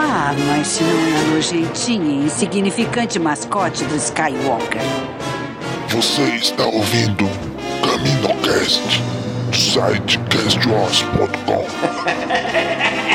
Ah, mas se não é nojentinha e insignificante mascote do Skywalker. Você está ouvindo CaminoCast do site castwars.com.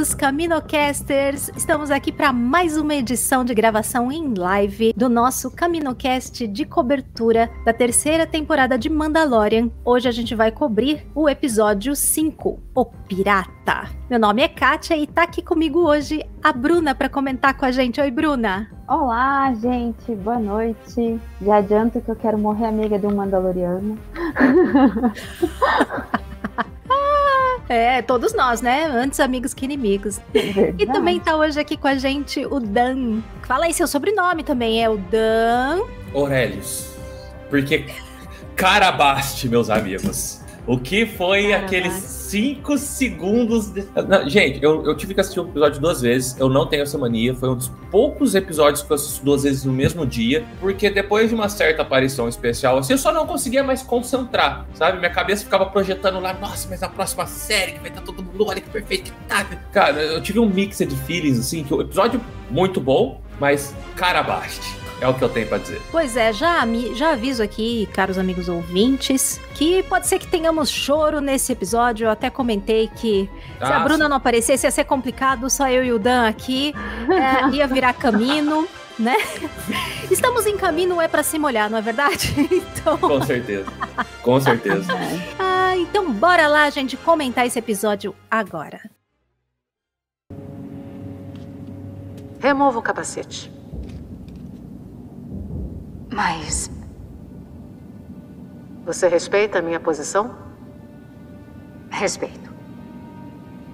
Bem-vindos, Caminocasters! Estamos aqui para mais uma edição de gravação em live do nosso Caminocast de cobertura da terceira temporada de Mandalorian. Hoje a gente vai cobrir o episódio 5, O Pirata. Meu nome é Kátia e tá aqui comigo hoje a Bruna para comentar com a gente. Oi, Bruna! Olá, gente, boa noite. Já adianto que eu quero morrer amiga de um Mandaloriano. É, todos nós, né? Antes amigos que inimigos. Verdade. E também tá hoje aqui com a gente o Dan. Fala aí seu sobrenome também, é o Dan. Aurelius. Porque Carabaste, meus amigos. O que foi Carabaste. aqueles 5 segundos. De... Não, gente, eu, eu tive que assistir o episódio duas vezes. Eu não tenho essa mania. Foi um dos poucos episódios que eu assisto duas vezes no mesmo dia. Porque depois de uma certa aparição especial, assim, eu só não conseguia mais concentrar, sabe? Minha cabeça ficava projetando lá, nossa, mas na próxima série que vai estar todo mundo, olha que perfeito que tá. Cara, eu tive um mix de feelings, assim, que o episódio muito bom, mas Carabaste. É o que eu tenho pra dizer. Pois é, já, já aviso aqui, caros amigos ouvintes, que pode ser que tenhamos choro nesse episódio. Eu até comentei que se a Ah, Bruna não aparecesse ia ser complicado, só eu e o Dan aqui. É, ia virar caminho, né? Estamos em caminho, é pra se molhar, não é verdade? Então, Com certeza. Com certeza. ah, então bora lá, gente, comentar esse episódio agora. Remova o capacete. Mas Você respeita a minha posição? respeito.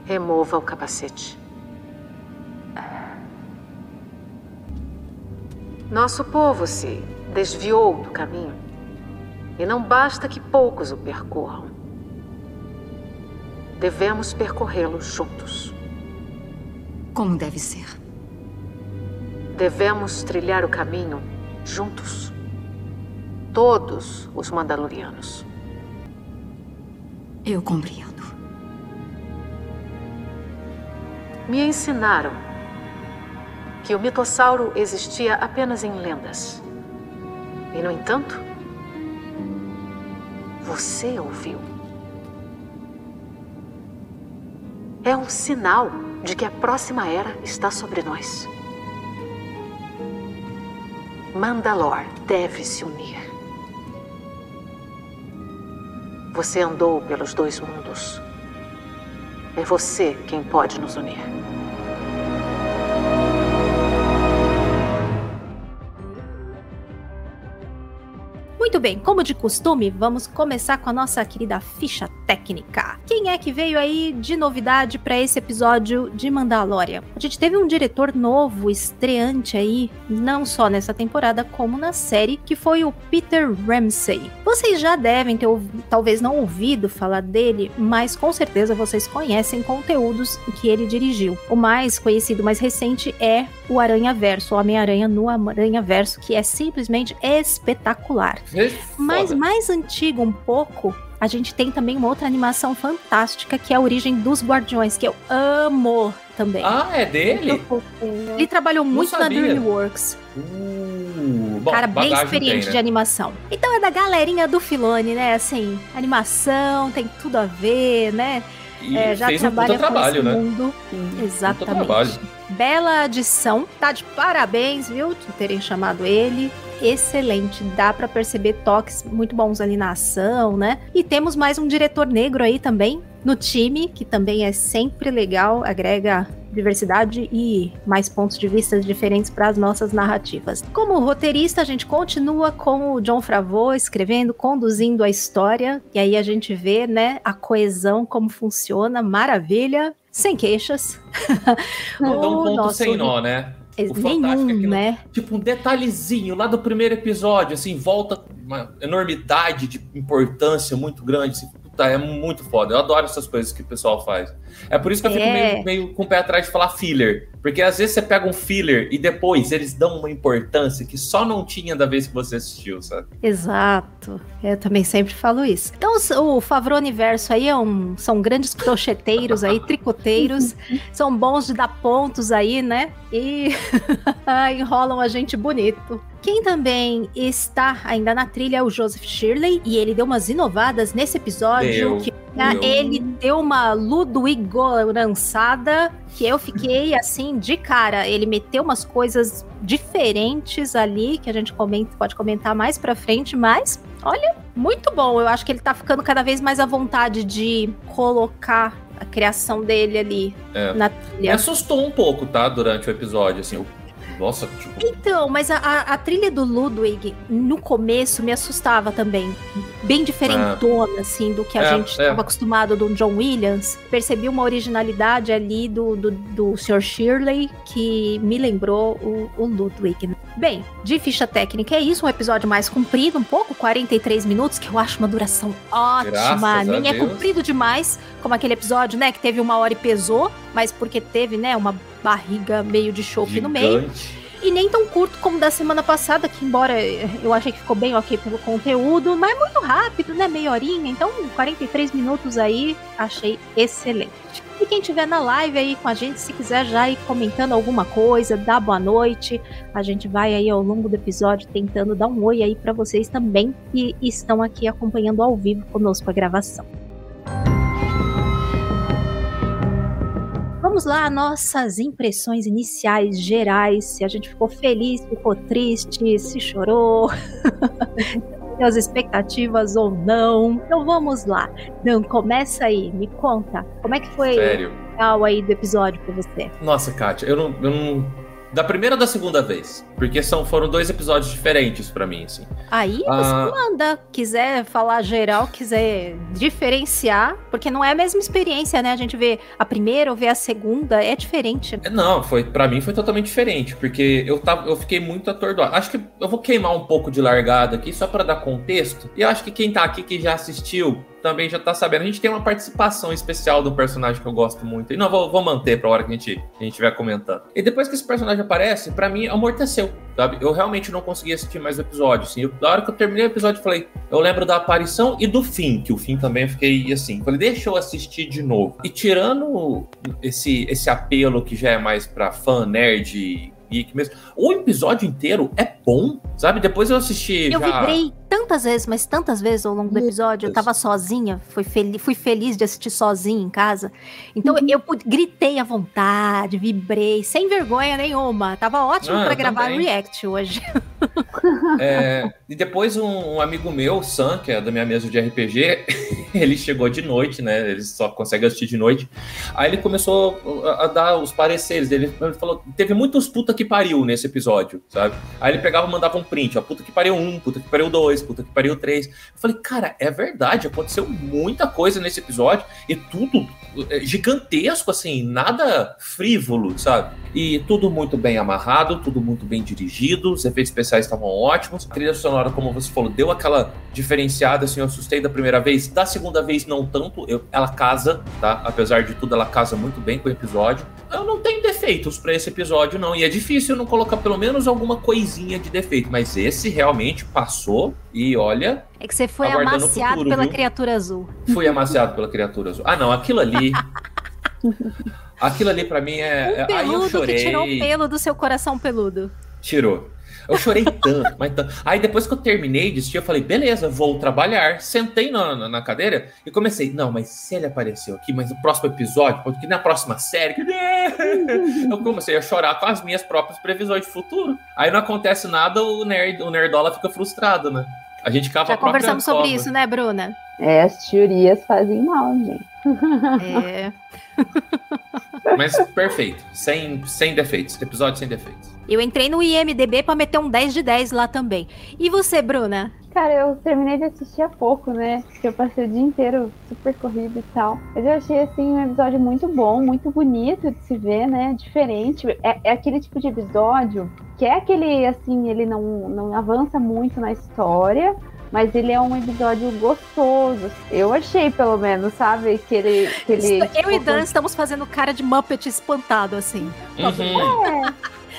Remova o capacete. Nosso povo se desviou do caminho. E não basta que poucos o percorram. Devemos percorrê-lo juntos. Como deve ser. Devemos trilhar o caminho juntos. Todos os Mandalorianos. Eu compreendo. Me ensinaram que o mitossauro existia apenas em lendas. E, no entanto, você ouviu. É um sinal de que a próxima era está sobre nós. Mandalor deve se unir. Você andou pelos dois mundos. É você quem pode nos unir. Muito bem, como de costume, vamos começar com a nossa querida ficha técnica. Quem é que veio aí de novidade para esse episódio de Mandalorian? A gente teve um diretor novo, estreante aí, não só nessa temporada como na série, que foi o Peter Ramsey. Vocês já devem ter talvez não ouvido falar dele, mas com certeza vocês conhecem conteúdos que ele dirigiu. O mais conhecido, mais recente é o Aranha Verso, Homem-Aranha no Aranha Verso, que é simplesmente espetacular. Mas foda. mais antigo um pouco a gente tem também uma outra animação fantástica que é a Origem dos Guardiões, que eu amo também. Ah, é dele? Ele trabalhou muito na. DreamWorks. Uh, bom, Cara, bem experiente tem, né? de animação. Então é da galerinha do Filone, né? Assim, animação, tem tudo a ver, né? E É, já fez um trabalha puta trabalho, com esse né? mundo. Puta Exatamente. Bela adição, tá de parabéns, viu, por terem chamado ele. Excelente, dá pra perceber toques muito bons ali na ação, né? E temos mais um diretor negro aí também no time, que também é sempre legal, agrega diversidade e mais pontos de vista diferentes para as nossas narrativas. Como roteirista, a gente continua com o John Favreau escrevendo, conduzindo a história, e aí a gente vê, né, a coesão como funciona, maravilha, sem queixas. Não dá um ponto nosso sem nó, né? O fantástico Nenhum, é não- né? Tipo, um detalhezinho lá do primeiro episódio, assim, volta uma enormidade de importância muito grande. Assim, puta, é muito foda. Eu adoro essas coisas que o pessoal faz. É por isso que eu fico É. meio, meio com o pé atrás de falar filler. Porque às vezes você pega um filler e depois eles dão uma importância que só não tinha da vez que você assistiu, sabe? Exato. Eu também sempre falo isso. Então, o Favreau Universo aí é um- são grandes crocheteiros aí, tricoteiros. são bons de dar pontos aí, né? E enrolam a gente bonito. Quem também está ainda na trilha é o Joseph Shirley, e ele deu umas inovadas nesse episódio. Deu, que deu. ele deu uma Ludwigorançada que eu fiquei assim de cara. Ele meteu umas coisas diferentes ali que a gente comenta, pode comentar mais pra frente, mas olha, muito bom. Eu acho que ele tá ficando cada vez mais à vontade de colocar a criação dele ali É. na Me trilha. assustou um pouco, tá? Durante o episódio, assim. Nossa, tipo. Então, mas a, a- a trilha do Ludwig, no começo, me assustava também. Bem diferentona, assim, do que a É, gente é. estava acostumado do John Williams. Percebi uma originalidade ali do, do, do Sr. Shirley que me lembrou o, o Ludwig. Bem, de ficha técnica é isso, um episódio mais comprido, um pouco, 43 minutos, que eu acho uma duração ótima. Graças Nem é Deus. comprido demais, como aquele episódio, né, que teve uma hora e pesou, mas porque teve, né, uma barriga meio de chope no meio. E nem tão curto como da semana passada, que embora eu achei que ficou bem ok pelo conteúdo, mas muito rápido, né? Meia horinha. Então, 43 minutos aí, achei excelente. E quem tiver na live aí com a gente, se quiser já ir comentando alguma coisa, dá boa noite. A gente vai aí ao longo do episódio tentando dar um oi aí pra vocês também que estão aqui acompanhando ao vivo conosco a gravação. Vamos lá, nossas impressões iniciais gerais. Se a gente ficou feliz, ficou triste, se chorou, as expectativas ou não. Então vamos lá. Não, começa aí, me conta. Como é que foi Sério. o final aí do episódio pra você? Nossa, Kátia, eu não, eu não. Da primeira ou da segunda vez? Porque são, foram dois episódios diferentes pra mim, assim. Aí Ah. você manda, quiser falar geral, quiser diferenciar, porque não é a mesma experiência, né? A gente vê a primeira ou vê a segunda, é diferente. É, Não, foi para mim foi totalmente diferente, porque eu tava, eu fiquei muito atordoado. Acho que eu vou queimar um pouco de largada aqui só pra dar contexto. E eu acho que quem tá aqui que já assistiu também já tá sabendo. A gente tem uma participação especial do personagem que eu gosto muito. E não vou, vou manter pra hora que a gente a gente estiver comentando. E depois que esse personagem aparece, pra mim amorteceu, sabe? Eu realmente não consegui assistir mais o episódio, assim. Da hora que eu terminei o episódio, eu falei, eu lembro da aparição e do fim, que o fim também eu fiquei assim. Falei, deixa eu assistir de novo. E tirando esse, esse apelo que já é mais pra fã, nerd, geek mesmo, o episódio inteiro é bom, sabe? Depois eu assisti. Eu já... vibrei tantas vezes, mas tantas vezes ao longo do episódio. Eu tava sozinha, fui, fel fui feliz de assistir sozinha em casa. Então eu pude- gritei à vontade, vibrei, sem vergonha nenhuma. Tava ótimo Ah, pra eu gravar também. React hoje. É, e depois um, um amigo meu, Sam, que é da minha mesa de RPG, ele chegou de noite, né? Ele só consegue assistir de noite. Aí ele começou a, a dar os pareceres dele. Ele falou: teve muitos puta que pariu nesse episódio, sabe? Aí ele pegava e mandava um print, ó, puta que pariu um, puta que pariu dois, puta que pariu três. Eu falei, cara, é verdade, aconteceu muita coisa nesse episódio e tudo é, gigantesco, assim, nada frívolo, sabe? E tudo muito bem amarrado, tudo muito bem dirigido, os efeitos especiais estavam ótimos. A trilha sonora, como você falou, deu aquela diferenciada, assim, eu assustei da primeira vez, da segunda vez não tanto, eu- ela casa, tá? Apesar de tudo, ela casa muito bem com o episódio. Eu não tenho defeito defeitos pra esse episódio, não. E é difícil não colocar pelo menos alguma coisinha de defeito. Mas esse realmente passou e olha. É que você foi amaciado futuro, pela viu? criatura azul. Fui amaciado pela criatura azul. Ah, não, aquilo ali. aquilo ali pra mim é. Um é- Aí eu peludo chorei. que tirou o pelo do seu coração peludo. Tirou. Eu chorei tanto, mas tanto. Aí depois que eu terminei de assistir, eu falei, beleza, vou trabalhar. Sentei na, na, na cadeira e comecei. Não, mas se ele apareceu aqui, mas no próximo episódio, porque na próxima série. Eu comecei a chorar com as minhas próprias previsões de futuro. Aí não acontece nada, o nerd, o nerdola fica frustrado, né? A gente cava Já a conversamos sobre cova. isso, né, Bruna? É, as teorias fazem mal, gente. É. Mas perfeito. Sem, sem defeitos. Episódio sem defeitos. Eu entrei no IMDB pra meter um 10 de 10 lá também. E você, Bruna? Cara, eu terminei de assistir há pouco, né? Porque eu passei o dia inteiro super corrido e tal. Mas eu achei, assim, um episódio muito bom, muito bonito de se ver, né? Diferente. É, é aquele tipo de episódio que é aquele, assim, ele não, não avança muito na história. Mas ele é um episódio gostoso. Eu achei, pelo menos, sabe? Que ele. Que ele eu tipo, e Dan estamos fazendo cara de Muppet espantado, assim. Uhum.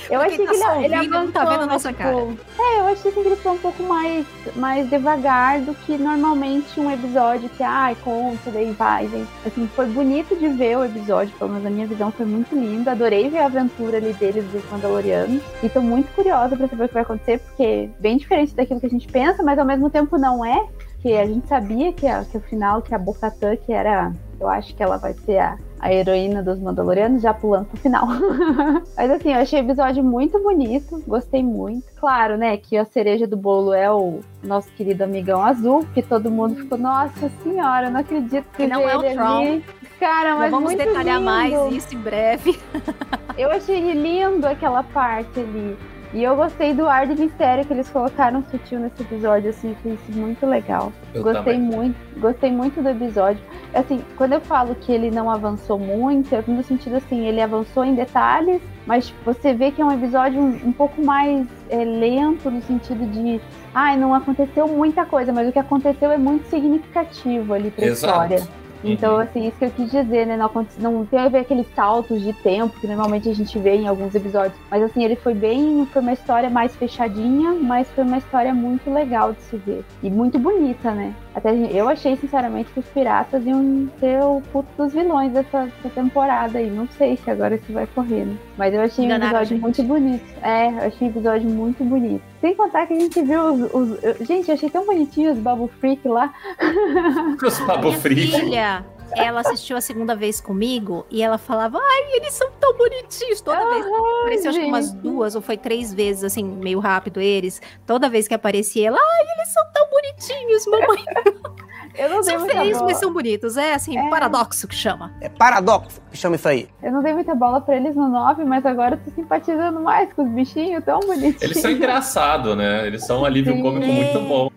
Eu achei tá que ele, ele não avançou, tá vendo a nossa tipo, cara. É, eu achei que ele foi um pouco mais, mais devagar do que normalmente um episódio que, ai, conta, daí vai, vem. Assim, foi bonito de ver o episódio, pelo menos a minha visão foi muito linda. Adorei ver a aventura ali deles, dos Mandalorianos. E tô muito curiosa pra saber o que vai acontecer, porque é bem diferente daquilo que a gente pensa, mas ao mesmo tempo não é. Porque a gente sabia que, a, que o final, que a Bocatã, que era. Eu acho que ela vai ser a, a heroína dos Mandalorianos, já pulando pro final. Mas assim, eu achei o episódio muito bonito, gostei muito. Claro, né, que a cereja do bolo é o nosso querido amigão azul, que todo mundo ficou, nossa senhora, eu não acredito que, Que não é o Tron. ali. Cara, mas vamos detalhar lindo. mais isso em breve. Eu achei lindo aquela parte ali. E eu gostei do ar de mistério que eles colocaram sutil nesse episódio, assim, foi isso muito legal. Eu gostei também. muito, gostei muito do episódio. Assim, quando eu falo que ele não avançou muito, é no sentido assim, ele avançou em detalhes, mas você vê que é um episódio um, um pouco mais é, lento no sentido de, ai, não aconteceu muita coisa, mas o que aconteceu é muito significativo ali pra Exato. história. Então, Uhum. assim, isso que eu quis dizer, né? Não, não teve aqueles saltos de tempo que normalmente a gente vê em alguns episódios. Mas, assim, ele foi bem. Foi uma história mais fechadinha, mas foi uma história muito legal de se ver. E muito bonita, né? Até eu achei, sinceramente, que os piratas iam ser o puto dos vilões dessa, dessa temporada aí. Não sei se agora isso vai correr, né? Mas eu achei Enganaram um episódio gente. muito bonito. É, eu achei um episódio muito bonito. Sem contar que a gente viu os. os- gente, eu achei tão bonitinho os Bubble Freak lá. Os Minha Freak. filha, ela assistiu a segunda vez comigo e ela falava, ai, eles são tão bonitinhos. Toda vez apareceu, acho que umas duas ou foi três vezes, assim, meio rápido eles. Toda vez que aparecia ela, ai, eles são tão bonitinhos, mamãe. Eu não São bola. mas são bonitos. É, assim, É. paradoxo que chama. É paradoxo que chama isso aí. Eu não dei muita bola pra eles no 9, mas agora eu tô simpatizando mais com os bichinhos tão bonitinhos. Eles são engraçados, né? Eles são um alívio Sim. cômico muito bom.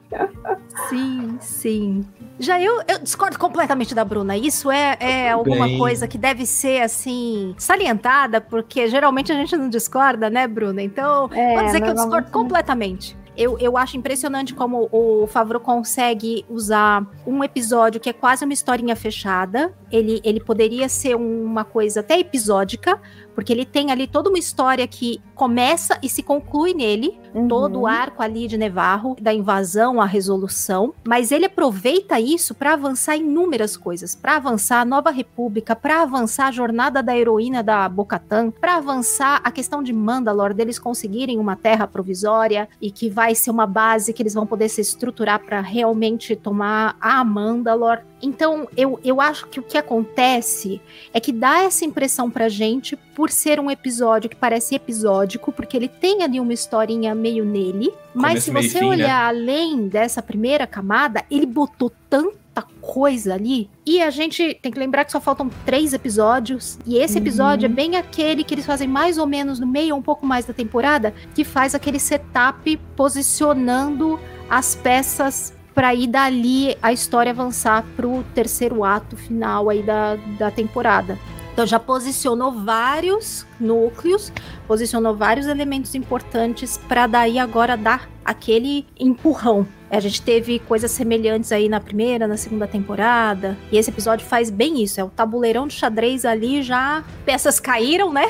Sim, sim. Já eu, eu discordo completamente da Bruna. Isso é, é alguma Bem. coisa que deve ser, assim, salientada, porque geralmente a gente não discorda, né, Bruna? Então, É, vou dizer que eu discordo não. completamente. Eu, eu acho impressionante como o Favreau consegue usar um episódio que é quase uma historinha fechada. Ele, ele poderia ser uma coisa até episódica, porque ele tem ali toda uma história que começa e se conclui nele Uhum. todo o arco ali de Nevarro, da invasão à resolução, mas ele aproveita isso para avançar inúmeras coisas, para avançar a Nova República, para avançar a jornada da heroína da Bocatan, para avançar a questão de Mandalor deles conseguirem uma terra provisória e que vai ser uma base que eles vão poder se estruturar para realmente tomar a Mandalor. Então, eu, eu acho que o que acontece é que dá essa impressão pra gente por ser um episódio que parece episódico, porque ele tem ali uma historinha meio nele, mas Começo, se você fim, né? olhar além dessa primeira camada, ele botou tanta coisa ali. E a gente tem que lembrar que só faltam três episódios. E esse Uhum. episódio é bem aquele que eles fazem mais ou menos no meio ou um pouco mais da temporada, que faz aquele setup posicionando as peças para ir dali a história avançar pro terceiro ato final aí da, da temporada. Então já posicionou vários núcleos, posicionou vários elementos importantes para daí agora dar aquele empurrão. A gente teve coisas semelhantes aí na primeira, na segunda temporada, e esse episódio faz bem isso, é o tabuleirão de xadrez ali já peças caíram, né?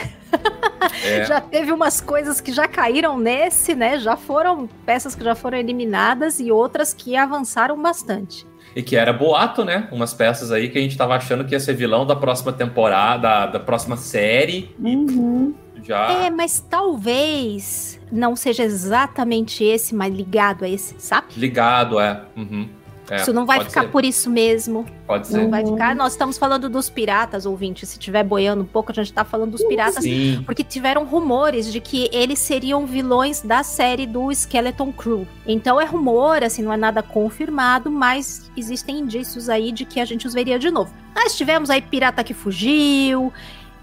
É. Já teve umas coisas que já caíram nesse, né? Já foram peças que já foram eliminadas e outras que avançaram bastante. E que era boato, né? Umas peças aí que a gente tava achando que ia ser vilão da próxima temporada, da próxima série. Uhum. E já. É, mas talvez não seja exatamente esse, mas ligado a esse, sabe? Ligado, é. Uhum. É, isso não vai ficar ser. por isso mesmo. Pode ser. Não vai ficar. Nós estamos falando dos piratas, ouvinte. Se tiver boiando um pouco, a gente tá falando dos piratas. Sim. Porque tiveram rumores de que eles seriam vilões da série do Skeleton Crew. Então é rumor, assim, não é nada confirmado, mas existem indícios aí de que a gente os veria de novo. Nós tivemos aí pirata que fugiu.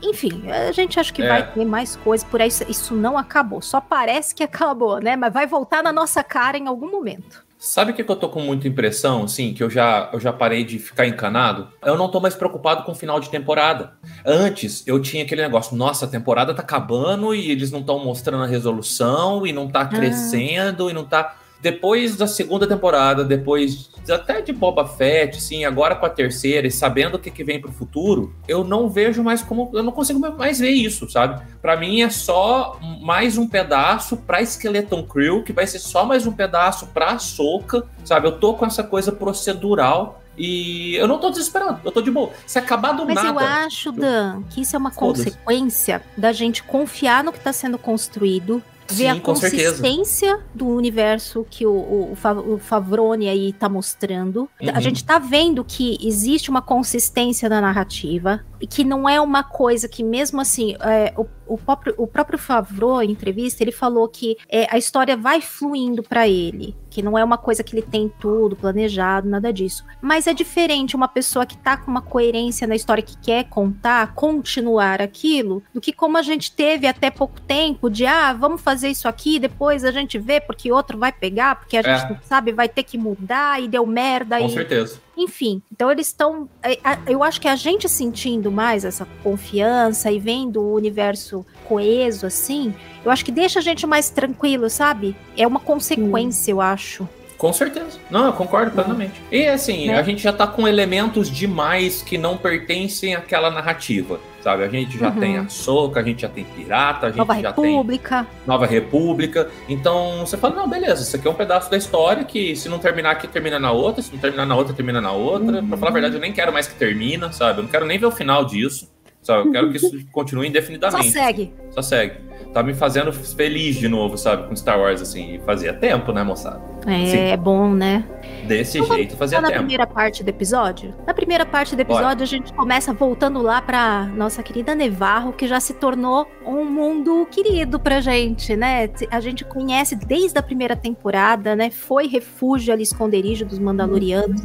Enfim, a gente acha que É. vai ter mais coisas por aí. Isso- Isso não acabou. Só parece que acabou, né? Mas vai voltar na nossa cara em algum momento. Sabe o que, que eu tô com muita impressão, assim, que eu já, eu já parei de ficar encanado? Eu não tô mais preocupado com o final de temporada. Antes, eu tinha aquele negócio, nossa, a temporada tá acabando e eles não estão mostrando a resolução e não tá crescendo e não tá... Depois da segunda temporada, depois até de Boba Fett, assim, agora com a terceira e sabendo o que, que vem pro futuro, eu não vejo mais como... Eu não consigo mais ver isso, sabe? Pra mim é só mais um pedaço pra Skeleton Crew, que vai ser só mais um pedaço pra Soca, sabe? Eu tô com essa coisa procedural e eu não tô desesperando, eu tô de boa. Se acabar do Mas nada. eu acho, Dan, que isso é uma consequência da gente confiar no que está sendo construído, ver Sim, a consistência do universo que o, o, o Fa- o Favrone aí tá mostrando. Uhum. A gente tá vendo que existe uma consistência na narrativa e que não é uma coisa que, mesmo assim, é, o, o próprio, o próprio Favreau, em entrevista, ele falou que é, a história vai fluindo pra ele, que não é uma coisa que ele tem tudo planejado, nada disso. Mas é diferente uma pessoa que tá com uma coerência na história que quer contar, continuar aquilo, do que como a gente teve até pouco tempo de, ah, vamos fazer isso aqui, depois a gente vê porque outro vai pegar, porque a É. gente não sabe, vai ter que mudar e deu merda. Com e... certeza. Enfim, então eles estão. é, Eu acho que a gente sentindo mais essa confiança e vendo o universo coeso assim, eu acho que deixa a gente mais tranquilo, sabe? É uma consequência, eu acho. Com certeza. Não, eu concordo plenamente. E assim, Né? a gente já tá com elementos demais que não pertencem àquela narrativa. Sabe? A gente já Uhum. tem a Soca, a gente já tem Pirata, a gente Nova já tem República. Nova República. Então você fala, não, beleza, isso aqui é um pedaço da história que se não terminar aqui, termina na outra, se não terminar na outra, termina na outra. Pra falar a verdade, eu nem quero mais que termina, sabe? Eu não quero nem ver o final disso. Sabe? Eu quero que isso continue Só indefinidamente. segue. Só segue. Tá me fazendo feliz de novo, sabe? Com Star Wars, assim. E fazia tempo, né, moçada? É, Sim. é bom, né? Desse jeito fazia Só na tempo. primeira parte do episódio? Na primeira parte do episódio, Bora. a gente começa voltando lá pra nossa querida Nevarro, que já se tornou um mundo querido pra gente, né? A gente conhece desde a primeira temporada, né? Foi refúgio ali, esconderijo dos Mandalorianos.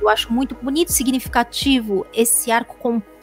Eu acho muito bonito e significativo esse arco completo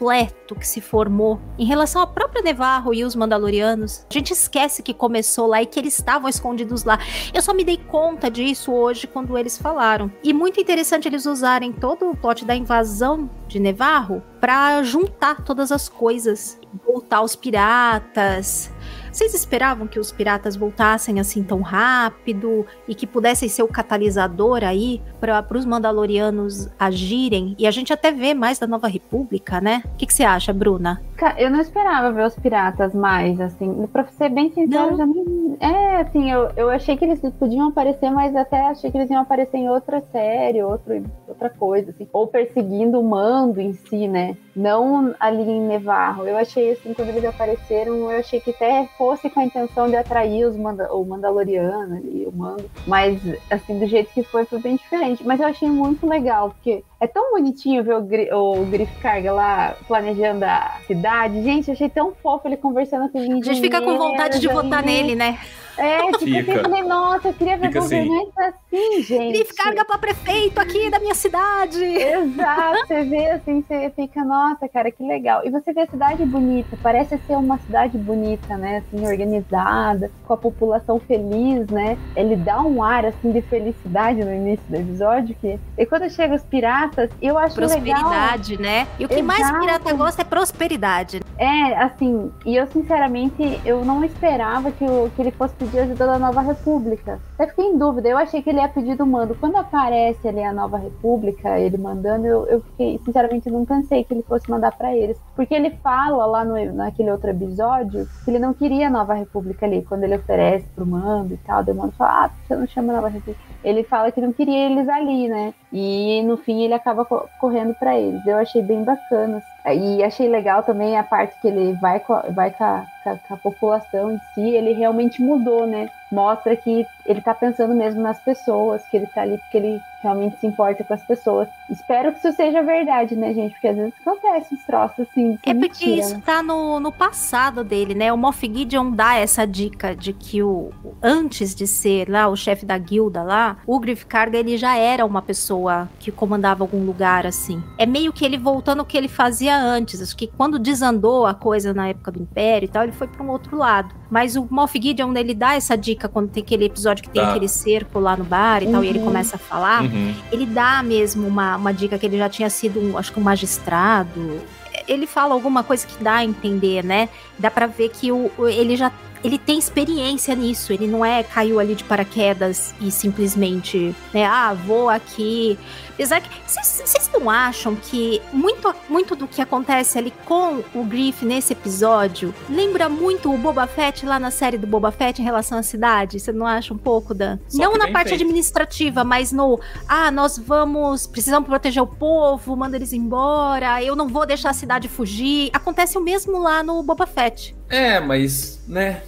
que se formou em relação à própria Nevarro e os Mandalorianos. A gente esquece que começou lá e que eles estavam escondidos lá. Eu só me dei conta disso hoje quando eles falaram. E muito interessante eles usarem todo o plot da invasão de Nevarro pra juntar todas as coisas, voltar os piratas. Vocês esperavam que os piratas voltassem assim tão rápido e que pudessem ser o catalisador aí para os Mandalorianos agirem? E a gente até vê mais da Nova República, né? O que, que você acha, Bruna? Eu não esperava ver os piratas mais, assim. Pra ser bem sincero, eu já nem. É, assim, eu, eu achei que eles podiam aparecer, mas até achei que eles iam aparecer em outra série, outro, outra coisa, assim. Ou perseguindo o mando em si, né? Não ali em Nevarro. Eu achei, assim, quando eles apareceram, eu achei que até fosse com a intenção de atrair os manda o Mandaloriano ali, o mando. Mas, assim, do jeito que foi, foi bem diferente. Mas eu achei muito legal, porque é tão bonitinho ver o, Gri o Griff Carga lá planejando a cidade. Gente, achei tão fofo ele conversando com os A gente fica com vontade de votar nele, né? É, tipo, Fica. eu falei, nossa, eu queria ver Fica assim. governantes assim, gente. Griff carga pra prefeito aqui da minha cidade. Exato, você vê assim, você fica, nossa, cara, que legal. E você vê a cidade bonita, parece ser uma cidade bonita, né? Assim, organizada, com a população feliz, né? Ele dá um ar assim de felicidade no início do episódio. Que... E quando chega os piratas, eu acho legal. Prosperidade, né? E o que mais Exato. pirata gosta é prosperidade. É, assim, e eu sinceramente, eu não esperava que, o, que ele fosse pedir ajuda da Nova República. Até fiquei em dúvida, eu achei que ele ia pedir do mando. Quando aparece ali a Nova República, ele mandando, eu, eu fiquei, sinceramente, não pensei que ele fosse mandar para eles. Porque ele fala lá no, naquele outro episódio que ele não queria a Nova República ali, quando ele oferece pro mando e tal. O mando fala, ah, você não chama a Nova República. Ele fala que não queria eles ali, né? E no fim ele acaba correndo para eles. Eu achei bem bacana. E achei legal também a parte que ele vai com, vai com a, com a população em si, ele realmente mudou, né? Mostra que ele tá pensando mesmo nas pessoas, que ele tá ali porque ele realmente se importa com as pessoas. Espero que isso seja verdade, né, gente? Porque às vezes acontece uns troços assim. É porque mentira, isso né? tá no, no passado dele, né? O Moff Gideon dá essa dica de que o antes de ser lá o chefe da guilda lá, o Griff Karga ele já era uma pessoa que comandava algum lugar assim. É meio que ele voltando o que ele fazia antes. Acho que quando desandou a coisa na época do Império e tal, ele foi para um outro lado. Mas o Moff Gideon ele dá essa dica quando tem aquele episódio que tem tá. aquele cerco lá no bar e uhum. tal, e ele uhum. começa a falar. Uhum. Uhum. Ele dá mesmo uma, uma dica que ele já tinha sido, um, acho que um magistrado. Ele fala alguma coisa que dá a entender, né? Dá para ver que o, ele já ele tem experiência nisso, ele não é caiu ali de paraquedas e simplesmente, né, ah, vou aqui. Que vocês não acham que muito, muito do que acontece ali com o Griff nesse episódio lembra muito o Boba Fett lá na série do Boba Fett em relação à cidade? Você não acha um pouco da. Só não na parte feito. administrativa, mas no. Ah, nós vamos. Precisamos proteger o povo, manda eles embora, eu não vou deixar a cidade fugir. Acontece o mesmo lá no Boba Fett. É, mas, né?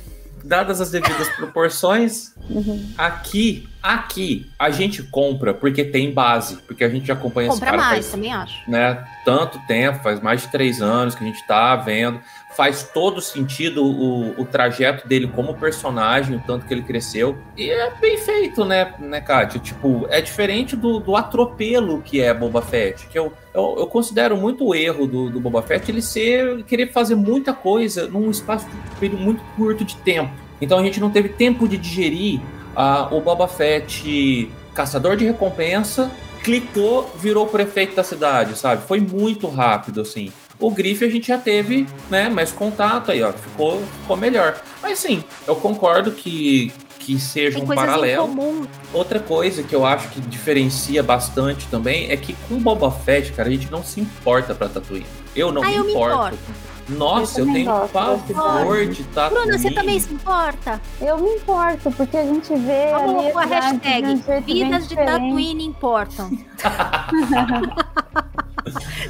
dadas as devidas proporções, uhum. aqui, aqui, a gente compra porque tem base, porque a gente acompanha compra esse cara mais, faz, também acho. Né, tanto tempo, faz mais de três anos que a gente tá vendo, faz todo sentido o, o trajeto dele como personagem, o tanto que ele cresceu, e é bem feito, né, né, Kátia? Tipo, é diferente do, do atropelo que é Boba Fett, que eu, eu, eu considero muito o erro do, do Boba Fett ele ser, querer fazer muita coisa num espaço de, muito curto de tempo. Então a gente não teve tempo de digerir uh, o Boba Fett caçador de recompensa, clicou, virou prefeito da cidade, sabe? Foi muito rápido, assim. O Griff a gente já teve, né, mais contato aí, ó, ficou, ficou melhor. Mas sim, eu concordo que, que seja um paralelo. Outra coisa que eu acho que diferencia bastante também é que com Boba Fett, cara, a gente não se importa pra Tatooine. Eu não ah, me, eu importo. me importo. Nossa, eu, eu tenho pavor de Tatooine. Bruna, você também se importa? Eu me importo, porque a gente vê. Vamos com a hashtag Vidas de Tatooine importam.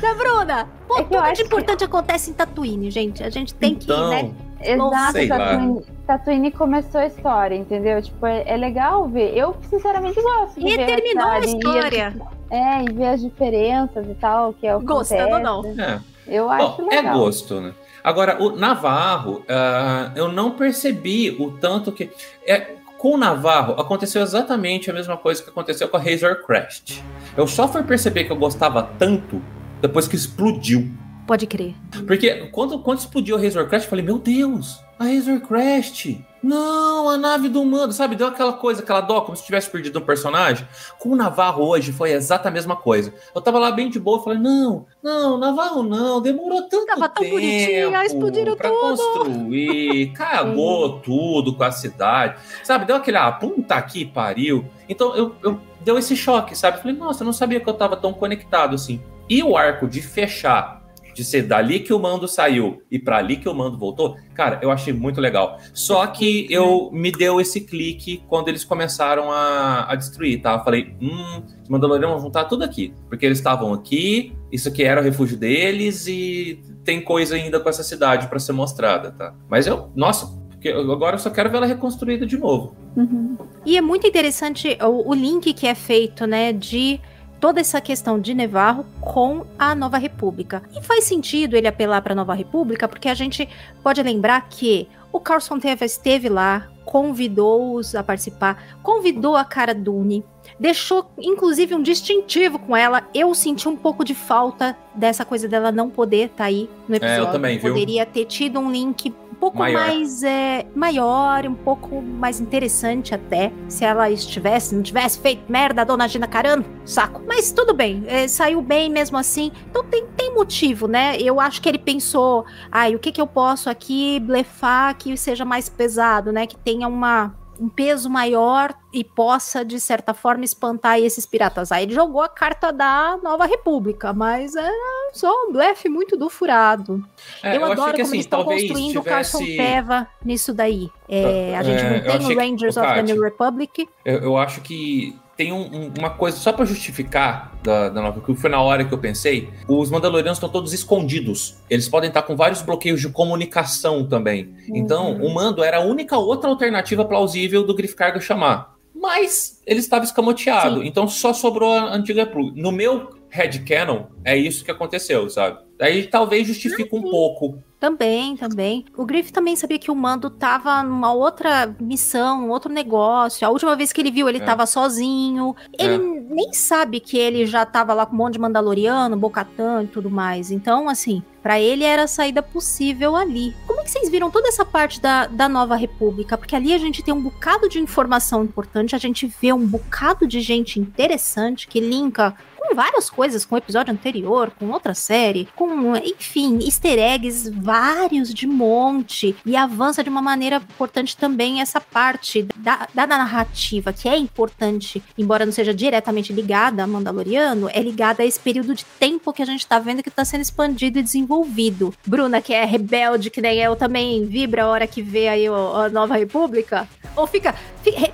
da Bruna, pô, é tudo de importante que... acontece em Tatooine, gente. A gente tem então, que, né? Exato, Tatooine, Tatooine, começou a história, entendeu? Tipo, é, é legal ver. Eu, sinceramente, gosto de e ver terminou a, a história. E, é, e ver as diferenças e tal, que é o Gostando ou não. É. Eu acho Bom, é legal. É gosto, né? Agora, o Navarro, uh, eu não percebi o tanto que. É, com o Navarro, aconteceu exatamente a mesma coisa que aconteceu com a Razor Crest. Eu só fui perceber que eu gostava tanto depois que explodiu. Pode crer. Porque quando, quando explodiu a Razor Crest, eu falei, meu Deus, a Razor Crest. Não, a nave do mando, sabe? Deu aquela coisa, aquela dó, como se tivesse perdido um personagem. Com o Navarro hoje foi exata a mesma coisa. Eu tava lá bem de boa, falei, não, não, Navarro não, demorou tanto tava tempo. Tão bonitinho, explodiram pra tudo. construir, cagou tudo com a cidade. Sabe? Deu aquele, ah, puta aqui, pariu. Então eu, eu deu esse choque, sabe? Falei, nossa, eu não sabia que eu tava tão conectado assim. E o arco de fechar de ser dali que o mando saiu e para ali que o mando voltou, cara, eu achei muito legal. Só que eu me deu esse clique quando eles começaram a, a destruir, tá? Eu falei, hum, os Mandalorianos vão juntar tudo aqui, porque eles estavam aqui, isso aqui era o refúgio deles e tem coisa ainda com essa cidade para ser mostrada, tá? Mas eu, nossa, porque agora eu só quero ver ela reconstruída de novo. Uhum. E é muito interessante o, o link que é feito, né, de toda essa questão de Nevarro com a Nova República. E faz sentido ele apelar para a Nova República, porque a gente pode lembrar que o Carlson Teva esteve lá, convidou-os a participar, convidou a Cara Dune, deixou inclusive um distintivo com ela. Eu senti um pouco de falta dessa coisa dela não poder estar tá aí no episódio. É, eu também, viu? Poderia ter tido um link um pouco maior. mais é, maior, um pouco mais interessante até, se ela estivesse, não tivesse feito merda a dona Gina Carano, saco. Mas tudo bem, é, saiu bem mesmo assim, então tem, tem motivo, né? Eu acho que ele pensou, ai, o que que eu posso aqui blefar que seja mais pesado, né? Que tenha uma um peso maior e possa, de certa forma, espantar esses piratas. Aí ele jogou a carta da Nova República, mas é só um blefe muito do furado. É, eu, eu adoro que, como assim, eles estão construindo o tivesse- Carson Peva nisso daí. É, a gente É, não tem o que- Rangers ô, of the New Republic. Eu, eu acho que tem um- um- uma coisa, só pra justificar da, da nova, que foi na hora que eu pensei, os Mandalorianos estão todos escondidos. Eles podem estar com vários bloqueios de comunicação também. Então, Uhum. o Mando era a única outra alternativa plausível do Griff Carga chamar. Mas ele estava escamoteado, então só sobrou a antiga plug. No meu headcanon, é isso que aconteceu, sabe? Aí talvez justifique um pouco. Também, também. O Griff também sabia que o Mando tava numa outra missão, um outro negócio. A última vez que ele viu, ele É. tava sozinho. Ele É. nem sabe que ele já tava lá com um monte de Mandaloriano, Bocatã e tudo mais. Então, assim, pra ele era a saída possível ali. Como é que vocês viram toda essa parte da, da Nova República? Porque ali a gente tem um bocado de informação importante, a gente vê um bocado de gente interessante que linka com várias coisas, com o episódio anterior, com outra série, com, enfim, easter eggs vários de monte, e avança de uma maneira importante também essa parte da, da narrativa, que é importante, embora não seja diretamente ligada a Mandaloriano, é ligada a esse período de tempo que a gente tá vendo que tá sendo expandido e desenvolvido. Bruna, que é rebelde, que nem eu, também vibra a hora que vê aí a Nova República? Ou fica,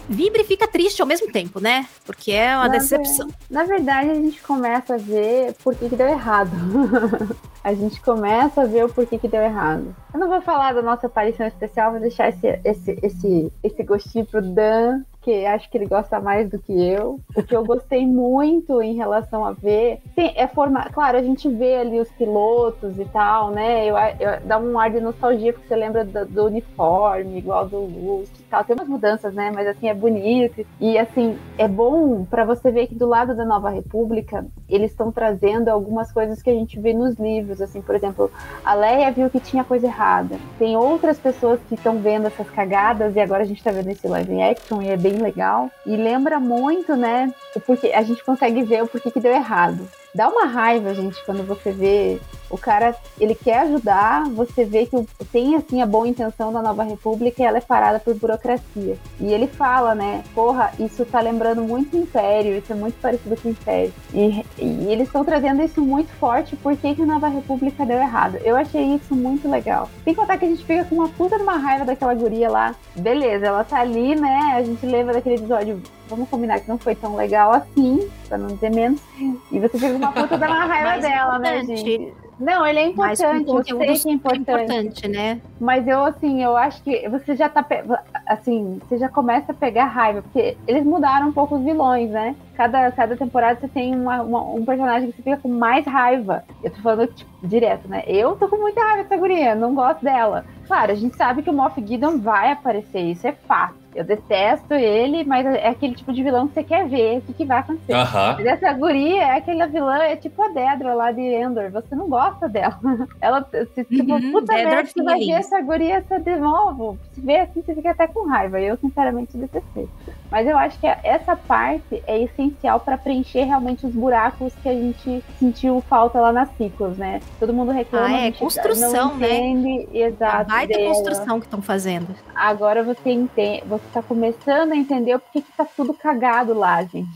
vibra e fica triste ao mesmo tempo, né? Porque é uma Na decepção. ver- Na verdade, a gente começa a ver por que, que deu errado. a gente começa a ver o porquê que deu errado. Eu não vou falar da nossa aparição especial, vou deixar esse, esse, esse, esse gostinho pro Dan, que acho que ele gosta mais do que eu. O que eu gostei muito em relação a ver tem, é formar. Claro, a gente vê ali os pilotos e tal, né? Eu, eu- dá um ar de nostalgia, porque você lembra do, do uniforme, igual do Lust e tal. Tem umas mudanças, né? Mas assim, é bonito. E assim, é bom pra você ver que do lado da Nova República, eles estão trazendo algumas coisas que a gente vê nos livros. Assim, por exemplo, a Leia viu que tinha coisa errada. Tem outras pessoas que estão vendo essas cagadas e agora a gente tá vendo esse live action e é bem legal. E lembra muito, né? O porquê, a gente consegue ver o porquê que deu errado. Dá uma raiva, gente, quando você vê o cara, ele quer ajudar, você vê que tem assim a boa intenção da Nova República e ela é parada por burocracia. E ele fala, né, porra, isso tá lembrando muito o Império, isso é muito parecido com o Império. E, e eles estão trazendo isso muito forte, por que a Nova República deu errado? Eu achei isso muito legal. Sem contar que a gente fica com uma puta de uma raiva daquela guria lá. Beleza, ela tá ali, né, a gente lembra daquele episódio, vamos combinar que não foi tão legal assim, pra não dizer menos. E você com uma puta uma raiva dela, né, importante. gente? Não, ele é importante, eu sei que é importante. importante, né? Mas eu, assim, eu acho que você já tá. Assim, você já começa a pegar raiva, porque eles mudaram um pouco os vilões, né? Cada, cada temporada você tem uma- uma- um personagem que você fica com mais raiva. Eu tô falando, tipo, direto, né? Eu tô com muita raiva dessa guria, não gosto dela. Claro, a gente sabe que o Moff Gideon vai aparecer, isso é fato. Eu detesto ele, mas é aquele tipo de vilão que você quer ver o que, que vai acontecer. Aham. Mas essa guria é aquela vilã, é tipo a Dedra lá de Endor. Você não gosta dela. Ela, se, tipo, Uhum, puta merda, você vai ver essa guria essa de novo. Se vê assim, você fica até com raiva. Eu, sinceramente, detestei. Mas eu acho que essa parte é essencial para preencher realmente os buracos que a gente sentiu falta lá nas ciclos, né? Todo mundo reclama. Ah, é, construção, não né? entende, Exato. Baita dela. construção que estão fazendo. Agora você entende, você tá começando a entender o porquê que tá tudo cagado lá, gente.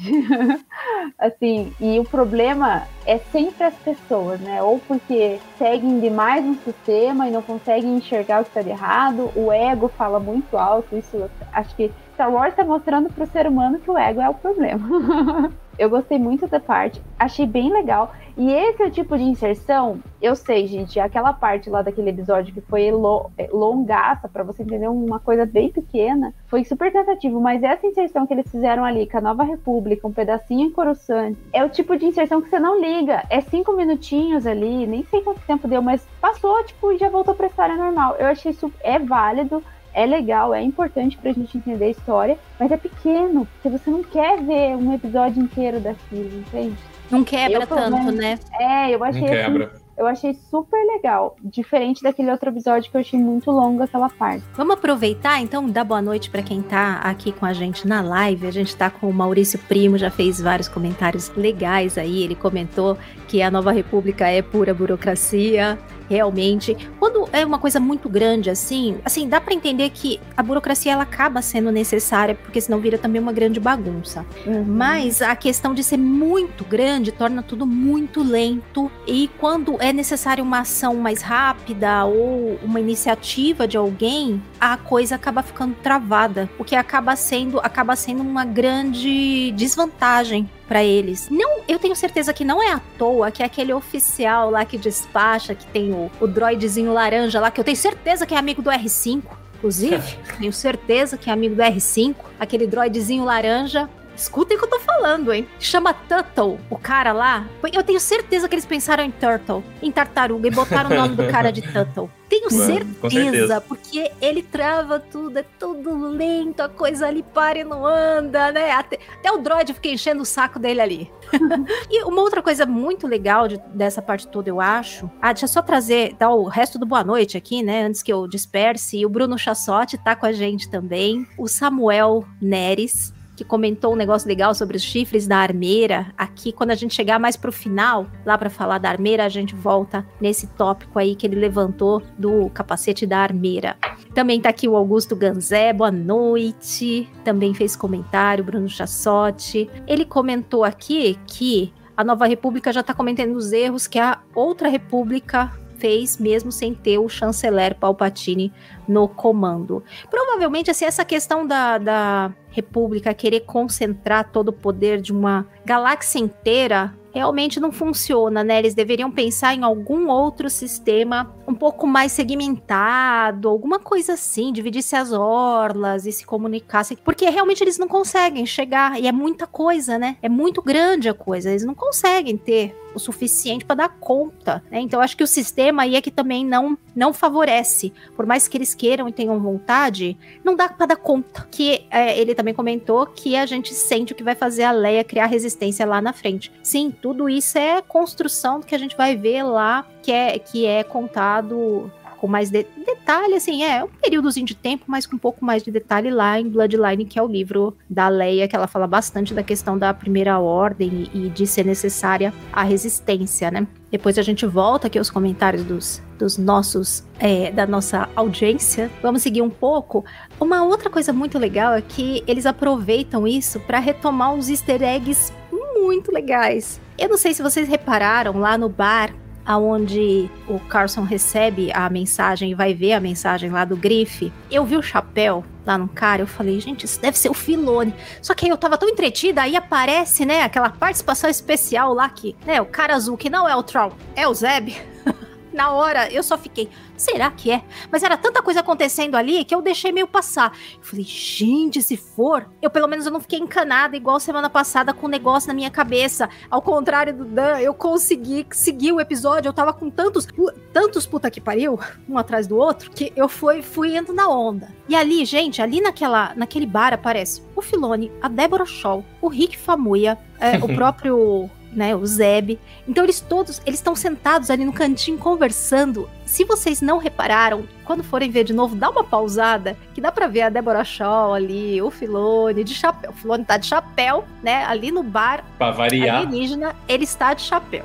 assim, e o problema é sempre as pessoas, né? Ou porque seguem demais um sistema e não conseguem enxergar o que tá de errado, o ego fala muito alto, isso acho que Star Wars tá mostrando pro ser humano que o ego é o problema. Eu gostei muito da parte, achei bem legal. E esse é o tipo de inserção, eu sei, gente, aquela parte lá daquele episódio que foi lo- é, longaça, pra você entender uma coisa bem pequena, foi super cansativo, mas essa inserção que eles fizeram ali com a Nova República, um pedacinho em Coruscant, é o tipo de inserção que você não liga. É cinco minutinhos ali, nem sei quanto tempo deu, mas passou, tipo, e já voltou pra história normal. Eu achei isso é válido, é legal, é importante pra gente entender a história, mas é pequeno, porque você não quer ver um episódio inteiro daquilo, entende? Não quebra Eu, tanto, menos, né? É, eu achei Não assim, quebra. eu achei super legal, diferente daquele outro episódio que eu achei muito longo aquela parte. Vamos aproveitar então, dar boa noite para quem tá aqui com a gente na live. A gente tá com o Maurício Primo, já fez vários comentários legais aí. Ele comentou que a Nova República é pura burocracia. Realmente. Quando é uma coisa muito grande assim, assim, dá para entender que a burocracia ela acaba sendo necessária, porque senão vira também uma grande bagunça. Uhum. Mas a questão de ser muito grande torna tudo muito lento e quando é necessária uma ação mais rápida ou uma iniciativa de alguém, a coisa acaba ficando travada, o que acaba sendo acaba sendo uma grande desvantagem para eles. Não, eu tenho certeza que não é à toa que aquele oficial lá que despacha, que tem o, o droidezinho laranja lá, que eu tenho certeza que é amigo do R5, inclusive, tenho certeza que é amigo do R5, aquele droidezinho laranja, Escutem o que eu tô falando, hein? Chama Tuttle, o cara lá. Eu tenho certeza que eles pensaram em Turtle, em tartaruga, e botaram o nome do cara de Tuttle. Tenho certeza, certeza, porque ele trava tudo, é tudo lento, a coisa ali para e não anda, né? Até, até o droid fica enchendo o saco dele ali. e uma outra coisa muito legal de, dessa parte toda, eu acho. Ah, deixa eu só trazer, dar o resto do boa noite aqui, né? Antes que eu disperse. O Bruno Chassotti tá com a gente também. O Samuel Neres, que comentou um negócio legal sobre os chifres da armeira. Aqui, quando a gente chegar mais pro final, lá para falar da armeira, a gente volta nesse tópico aí que ele levantou do capacete da armeira. Também tá aqui o Augusto Ganzé, boa noite. Também fez comentário, Bruno Chassotti. Ele comentou aqui que a Nova República já está cometendo os erros que a outra república fez mesmo sem ter o chanceler Palpatine no comando. Provavelmente, assim, essa questão da, da República querer concentrar todo o poder de uma galáxia inteira realmente não funciona, né? Eles deveriam pensar em algum outro sistema um pouco mais segmentado, alguma coisa assim, dividisse as orlas e se comunicasse, porque realmente eles não conseguem chegar e é muita coisa, né? É muito grande a coisa, eles não conseguem ter o suficiente para dar conta, né? Então acho que o sistema aí é que também não não favorece, por mais que eles queiram e tenham vontade, não dá para dar conta. Que é, ele também comentou que a gente sente o que vai fazer a Leia criar resistência lá na frente. Sim, tudo isso é construção do que a gente vai ver lá, que é que é contado mais de detalhe, assim, é um períodozinho de tempo, mas com um pouco mais de detalhe lá em Bloodline, que é o livro da Leia, que ela fala bastante da questão da primeira ordem e, e de ser necessária a resistência, né? Depois a gente volta aqui aos comentários dos, dos nossos, é, da nossa audiência. Vamos seguir um pouco. Uma outra coisa muito legal é que eles aproveitam isso para retomar uns easter eggs muito legais. Eu não sei se vocês repararam lá no bar aonde o Carson recebe a mensagem e vai ver a mensagem lá do Grife, eu vi o chapéu lá no cara, eu falei, gente, isso deve ser o Filone. Só que aí eu tava tão entretida, aí aparece, né, aquela participação especial lá que, né, o cara azul que não é o Troll, é o Zeb. Na hora, eu só fiquei, será que é? Mas era tanta coisa acontecendo ali que eu deixei meio passar. Eu falei, gente, se for, eu pelo menos eu não fiquei encanada igual semana passada com um negócio na minha cabeça. Ao contrário do Dan, eu consegui seguir o episódio. Eu tava com tantos, tantos puta que pariu, um atrás do outro, que eu fui, fui indo na onda. E ali, gente, ali naquela, naquele bar aparece o Filone, a Deborah Shaw, o Rick Famuya, é, o próprio né, o Zeb. Então eles todos, eles estão sentados ali no cantinho conversando. Se vocês não repararam, quando forem ver de novo, dá uma pausada, que dá para ver a Deborah Shaw ali, o Filone de chapéu. O Filone tá de chapéu, né, ali no bar. Pra variar. Alienígena, ele está de chapéu.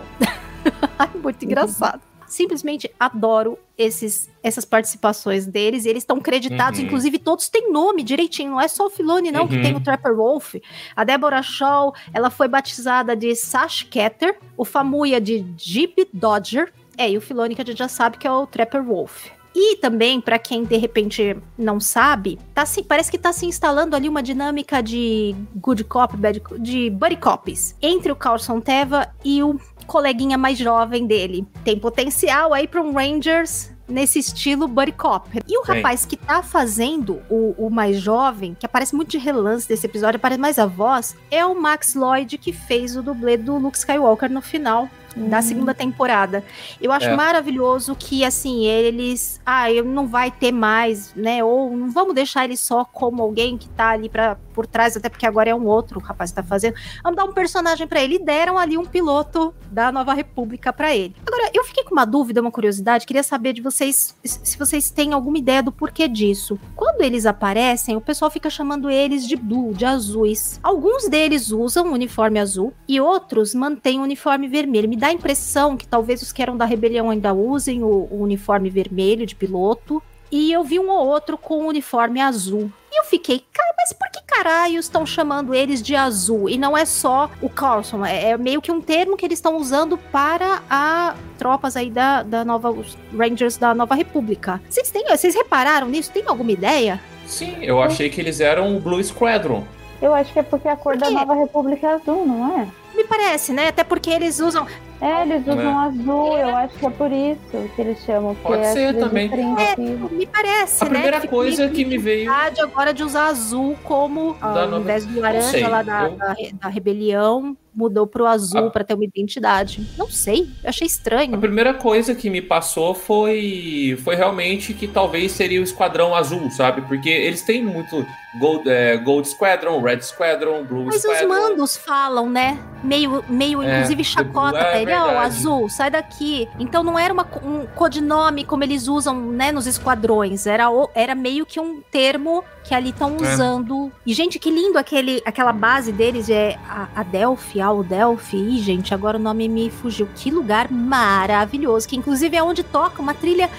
Muito engraçado simplesmente adoro esses, essas participações deles. eles estão creditados, uhum. inclusive todos têm nome direitinho. Não é só o Filone, não, uhum. que tem o Trapper Wolf. A Deborah Shaw, ela foi batizada de Sash Ketter, o Famuya de Jeep Dodger. É, e o Filone que a gente já sabe que é o Trapper Wolf. E também, para quem de repente não sabe, tá assim, parece que tá se instalando ali uma dinâmica de good cop, bad, de buddy cops entre o Carlson Teva e o coleguinha mais jovem dele. Tem potencial aí para um Rangers nesse estilo buddy cop. E o rapaz que tá fazendo o, o, mais jovem, que aparece muito de relance desse episódio, aparece mais a voz, é o Max Lloyd que fez o dublê do Luke Skywalker no final da uhum. segunda temporada. Eu acho é. maravilhoso que, assim, eles. Ah, eu não vai ter mais, né? Ou não vamos deixar ele só como alguém que tá ali pra, por trás, até porque agora é um outro rapaz que tá fazendo. Vamos dar um personagem para ele. E deram ali um piloto da Nova República para ele. Agora, eu fiquei com uma dúvida, uma curiosidade. Queria saber de vocês se vocês têm alguma ideia do porquê disso. Quando eles aparecem, o pessoal fica chamando eles de blue, de azuis. Alguns deles usam o uniforme azul e outros mantêm o uniforme vermelho. Me dá a impressão que talvez os que eram da rebelião ainda usem o, o uniforme vermelho de piloto. E eu vi um ou outro com o uniforme azul. E eu fiquei, cara, mas por que caralho estão chamando eles de azul? E não é só o Carlson, é, é meio que um termo que eles estão usando para a tropas aí da, da nova, os Rangers da Nova República. Vocês, têm, vocês repararam nisso? Tem alguma ideia? Sim, eu achei que eles eram o Blue Squadron. Eu acho que é porque a cor da Nova República é azul, não é? Me parece, né? Até porque eles usam. É, eles usam É. azul, eu acho que é por isso que eles chamam. que Pode é ser azul também. diferenciativo. Me parece, A né? primeira fica coisa que me veio. agora de usar azul como Da ao nova- invés do laranja lá da, eu- da, da rebelião, mudou pro azul Ah. pra ter uma identidade. Não sei, eu achei A estranho. primeira coisa que me passou foi foi realmente que talvez seria o Esquadrão Azul, sabe? Porque eles têm muito Gold, é, Gold Squadron, Red Squadron, Blue Mas os Squadron. mandos falam, né? Meio, meio É, inclusive chacota é pra ele, ó, azul, sai daqui. Então não era uma, um codinome como eles usam, né, nos esquadrões. Era, era meio que um termo que ali estão É. usando. E, gente, que lindo aquele, aquela base deles, é a, a Delphi, a Delphi. Ih, gente, agora o nome me fugiu. Que lugar maravilhoso. Que inclusive é onde toca uma trilha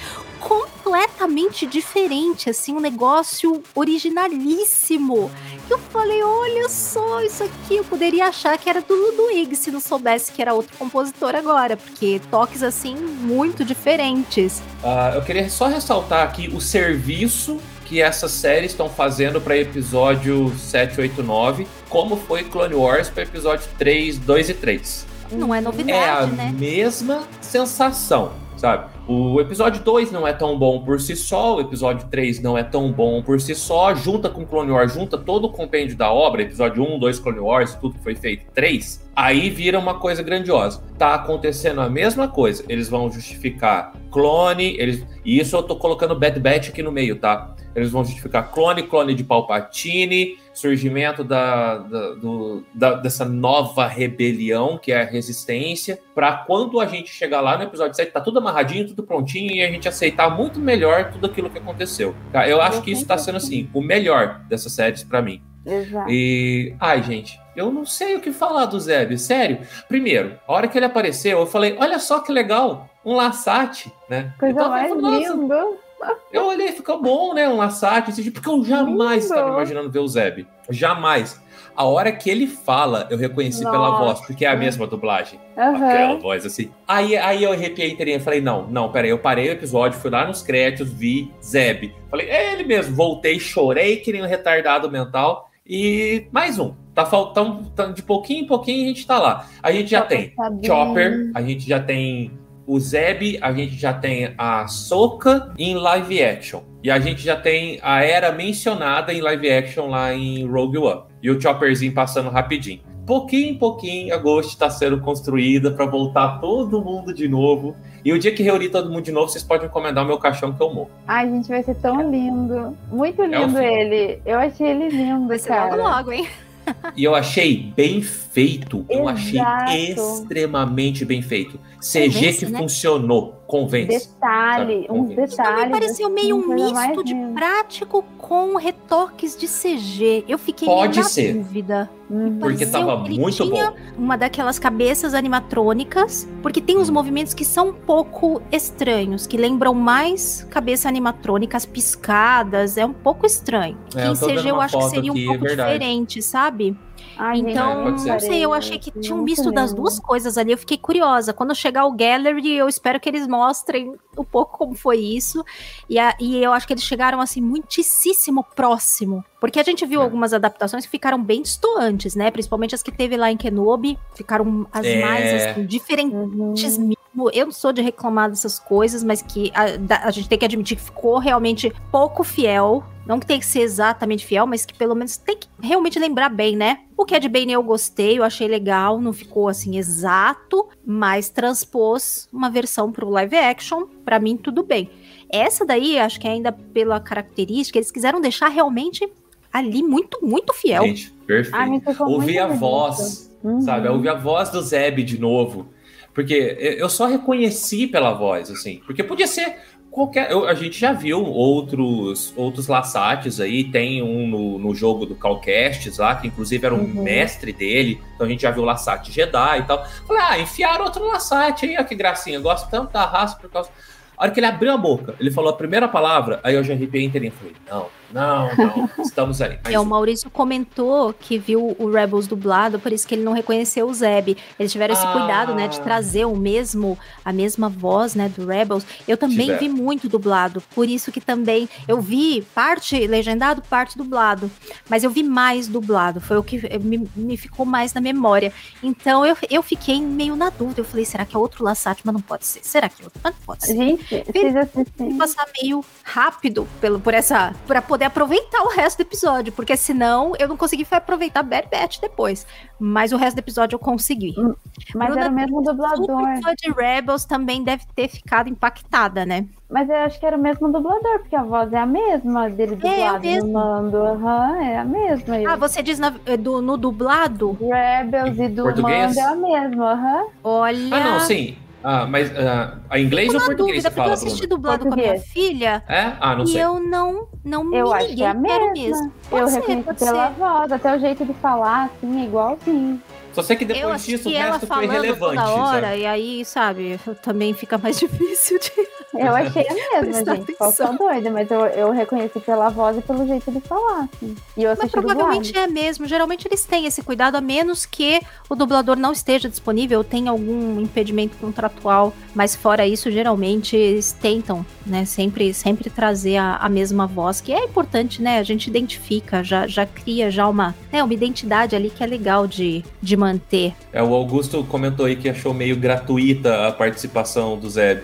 completamente diferente, assim, um negócio originalíssimo. Que eu falei, olha só, isso aqui eu poderia achar que era do Ludwig se não soubesse que era outro compositor agora, porque toques assim muito diferentes. Ah, eu queria só ressaltar aqui o serviço que essas séries estão fazendo para episódio 7, 8, 9, como foi Clone Wars para episódio 3, 2 e 3. Não é É a novidade, né? mesma sensação, sabe? O episódio 2 não é tão bom por si só, o episódio 3 não é tão bom por si só, junta com Clone Wars, junta todo o compêndio da obra, episódio 1, 2 Clone Wars, tudo que foi feito, 3, aí vira uma coisa grandiosa. Tá acontecendo a mesma coisa, eles vão justificar clone, eles, e isso eu tô colocando Bad Batch aqui no meio, tá? Eles vão justificar clone, clone de Palpatine, surgimento da, da- do- da- dessa nova rebelião, que é a resistência, para quando a gente chegar lá no episódio 7, tá tudo amarradinho, tudo prontinho, e a gente aceitar muito melhor tudo aquilo que aconteceu. tá? Eu acho que isso tá sendo, assim, o melhor dessas séries para mim. Exato. E. Ai, gente, eu não sei o que falar do Zeb, sério. Primeiro, a hora que ele apareceu, eu falei: olha só que legal, um Lassate, né? Coisa Então, eu mais falei, "Nossa, linda. eu olhei, ficou bom, né? Um Lassate, assim, porque eu jamais Lindo. estava imaginando ver o Zeb. Jamais. A hora que ele fala, eu reconheci pela Nossa. voz, porque é a mesma dublagem. Aquela Aham. voz assim. Aí, aí eu arrepiei inteirinho. Falei, não, não, peraí. Eu parei o episódio, fui lá nos créditos, vi Zeb. Falei, é ele mesmo. Voltei, chorei que nem um retardado mental. E mais um. Tá faltando tá- de pouquinho em pouquinho a gente tá lá. A gente já tem tá bem. Chopper, a gente já tem o Zeb, a gente já tem a Soka em live action. E a gente já tem a Era mencionada em live action lá em Rogue One. E o Chopperzinho passando rapidinho. Pouquinho em pouquinho, a Ghost está sendo construída para voltar todo mundo de novo. E o dia que reunir todo mundo de novo, vocês podem encomendar o meu caixão que eu morro. Ai, gente, vai ser tão lindo. Muito É lindo fim. ele. Eu achei ele lindo, Vai ser cara. logo logo, hein? E eu achei bem feito. Eu achei Exato. extremamente bem feito. CG Convence, que né? funcionou. Convence. Detalhe, Sabe? uns Convence. detalhes. Também pareceu meio um misto de prático com retoques de CG. Eu fiquei Pode meio na ser. dúvida. Uhum. Porque Pareceu tava que ele muito tinha bom. Uma daquelas cabeças animatrônicas, porque tem uns movimentos que são um pouco estranhos, que lembram mais cabeça animatrônica, as piscadas, é um pouco estranho. É, em CG eu acho que seria um aqui, é pouco verdade. diferente, sabe? Ai, Então, não sei, eu achei que tinha um misto das duas coisas ali. Eu fiquei curiosa. Quando chegar o Gallery, eu espero que eles mostrem um pouco como foi isso. E, a- e eu acho que eles chegaram, assim, muitíssimo próximo. Porque a gente viu É. algumas adaptações que ficaram bem distantes, né? Principalmente as que teve lá em Kenobi. Ficaram as É. mais, assim, diferentes Uhum. Mesmo. Eu não sou de reclamar dessas coisas, mas que a, da- a gente tem que admitir que ficou realmente pouco fiel. Não que tem que ser exatamente fiel, mas que pelo menos tem que realmente lembrar bem, né? O Cad Bane eu gostei, eu achei legal, não ficou assim exato, mas transpôs uma versão pro live action, pra mim tudo bem. Essa daí, acho que ainda pela característica, eles quiseram deixar realmente ali muito, muito fiel. Gente, perfeito. Ficou Ouvir a bonito. voz, Uhum. sabe? Ouvir a voz do Zeb de novo. Porque eu só reconheci pela voz, assim. Porque podia ser qualquer. eu- a gente já viu outros outros Lassates aí, tem um no, no jogo do Calcastes lá, que inclusive era um Uhum. mestre dele, então a gente já viu o Lassate Jedi e tal. Falei, ah, enfiaram outro Lassate aí, ó, que gracinha, eu gosto tanto da raça por causa. A hora que ele abriu a boca, ele falou a primeira palavra, aí eu já arrepiei inteirinho. Falei, não, não, não, estamos aí. Mas É, o Maurício comentou que viu o Rebels dublado, por isso que ele não reconheceu o Zeb. Eles tiveram esse Ah. cuidado, né, de trazer o mesmo, a mesma voz, né, do Rebels. Eu também Tiveram. vi muito dublado, por isso que também eu vi parte legendado, parte dublado, mas eu vi mais dublado, foi o que me, me ficou mais na memória. Então eu, eu fiquei meio na dúvida, eu falei, será que é outro Lassate? Mas não pode ser. Será que é outro? Mas não pode ser. Gente, vocês assistiram. passar meio rápido pelo, por essa. para poder aproveitar o resto do episódio, porque senão eu não consegui aproveitar Bad Batch depois. Mas o resto do episódio eu consegui. Mas Bruna, era o mesmo dublador. Super de Rebels também deve ter ficado impactada, né? Mas eu acho que era o mesmo dublador, porque a voz é a mesma dele É, é dublado mesmo. no mando. Aham, é a mesma. Ah, você diz na- eh, do, no dublado? Rebels e do Português? mando é a mesma, aham. Olha. Ah, não, sim. Ah, mas ah, a inglês ou português dúvida, você porque eu fala, assisti Bruno? dublado com a minha Português. filha É? Ah, não e sei. eu não, não Eu me acho liguei que é a mesma. mesmo. Pode eu ser, reconheci pode pela ser. voz, até o jeito de falar, assim, é igualzinho. Só sei que Eu depois disso o assisti ela resto foi falando relevante. toda hora, sabe? e aí, sabe, também fica mais difícil de. Eu achei a mesma, gente. Atenção. doida, mas eu, eu reconheci pela voz e pelo jeito de falar, assim. E eu Mas provavelmente é mesmo. Geralmente eles têm esse cuidado, a menos que o dublador não esteja disponível ou tenha algum impedimento contratual. Mas fora isso, geralmente eles tentam, né? Sempre, sempre trazer a, a mesma voz, que é importante, né? A gente identifica, já, já cria já uma, né, uma identidade ali que é legal de, de manter. É, o Augusto comentou aí que achou meio gratuita a participação do Zeb.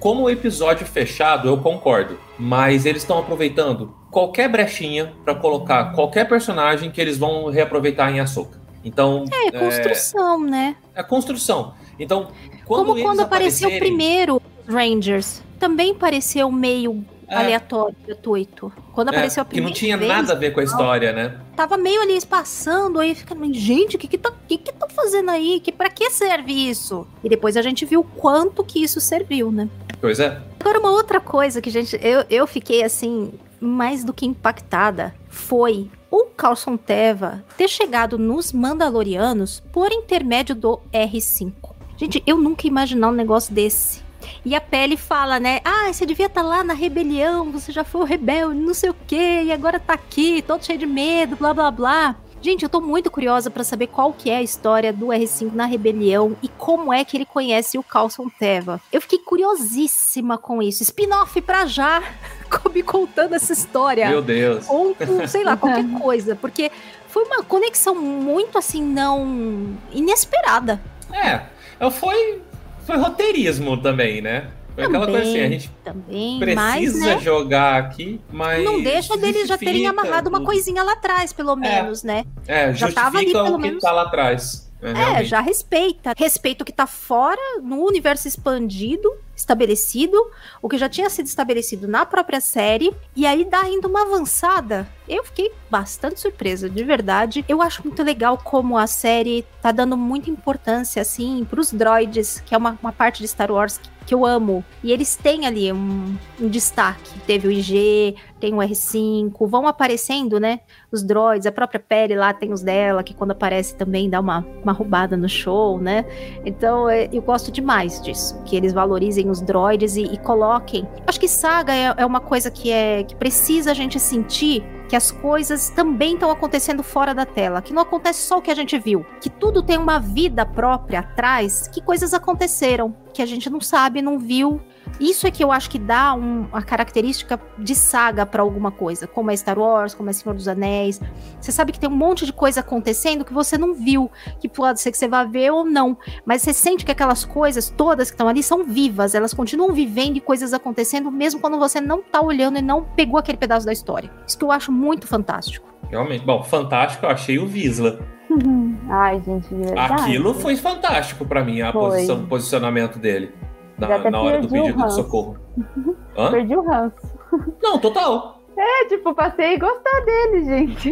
Como o episódio fechado, eu concordo. Mas eles estão aproveitando qualquer brechinha pra colocar qualquer personagem que eles vão reaproveitar em Ahsoka. Então, É, construção, né? é construção. Então, quando Como quando apareceu aparecerem- primeiro Rangers. Também pareceu meio É. aleatório, gratuito. Quando É, apareceu a que primeira não tinha vez, nada a ver com a história, né? tava meio ali passando, aí fica, "Mas, gente, o que que tá, que que tá fazendo aí? Que, pra que serve isso? E depois a gente viu o quanto que isso serviu, né? Pois é. Agora, uma outra coisa que, gente, eu, eu fiquei assim, mais do que impactada foi o Carlson Teva ter chegado nos Mandalorianos por intermédio do R5. Gente, eu nunca ia imaginar um negócio desse. E a Pele fala, né? Ah, você devia estar lá na rebelião, você já foi o rebelde, não sei o quê, e agora tá aqui, todo cheio de medo, blá blá blá. Gente, eu tô muito curiosa pra saber qual que é a história do R5 na rebelião e como é que ele conhece o Carlson Teva. Eu fiquei curiosíssima com isso. Spin-off pra já, me contando essa história. Meu Deus. Ou, com, sei lá, qualquer coisa. Porque foi uma conexão muito, assim, não... inesperada. É, é, foi, foi roteirismo também, né? Foi aquela coisa assim, a gente Também, precisa mas, né? jogar aqui, mas. Não deixa deles já terem amarrado uma coisinha lá atrás, pelo menos, né? É, já tava ali, pelo o que menos. tá lá atrás. É, É, realmente. já respeita. Respeita o que tá fora, no universo expandido, estabelecido, o que já tinha sido estabelecido na própria série, e aí dá ainda uma avançada. Eu fiquei bastante surpresa, de verdade. Eu acho muito legal como a série tá dando muita importância, assim, pros droids, que é uma, uma parte de Star Wars que, que eu amo. E eles têm ali um, um destaque. Teve o IG, tem o R5, vão aparecendo, né? Os droids, a própria Pele lá tem os dela, que quando aparece também dá uma, uma roubada no show, né? Então é, eu gosto demais disso, que eles valorizem os droids e, e coloquem. Acho que saga é, é uma coisa que é que precisa a gente sentir que as coisas também estão acontecendo fora da tela, que não acontece só o que a gente viu, que tudo tem uma vida própria atrás, que coisas aconteceram que a gente não sabe, não viu. Isso é que eu acho que dá um- uma característica de saga pra alguma coisa, como é Star Wars, como é Senhor dos Anéis. Você sabe que tem um monte de coisa acontecendo que você não viu, que pode ser que você vá ver ou não, mas você sente que aquelas coisas todas que estão ali são vivas, elas continuam vivendo e coisas acontecendo mesmo quando você não tá olhando e não pegou aquele pedaço da história. Isso que eu acho muito fantástico. Realmente. Bom, fantástico, eu achei o Visla. Ai, gente, de verdade. Aquilo foi fantástico pra mim, a Foi. posição, o posicionamento dele. Na, na hora do pedido de socorro. Hã? Perdi o ranço. Não, total. É, tipo, passei a gostar dele, gente.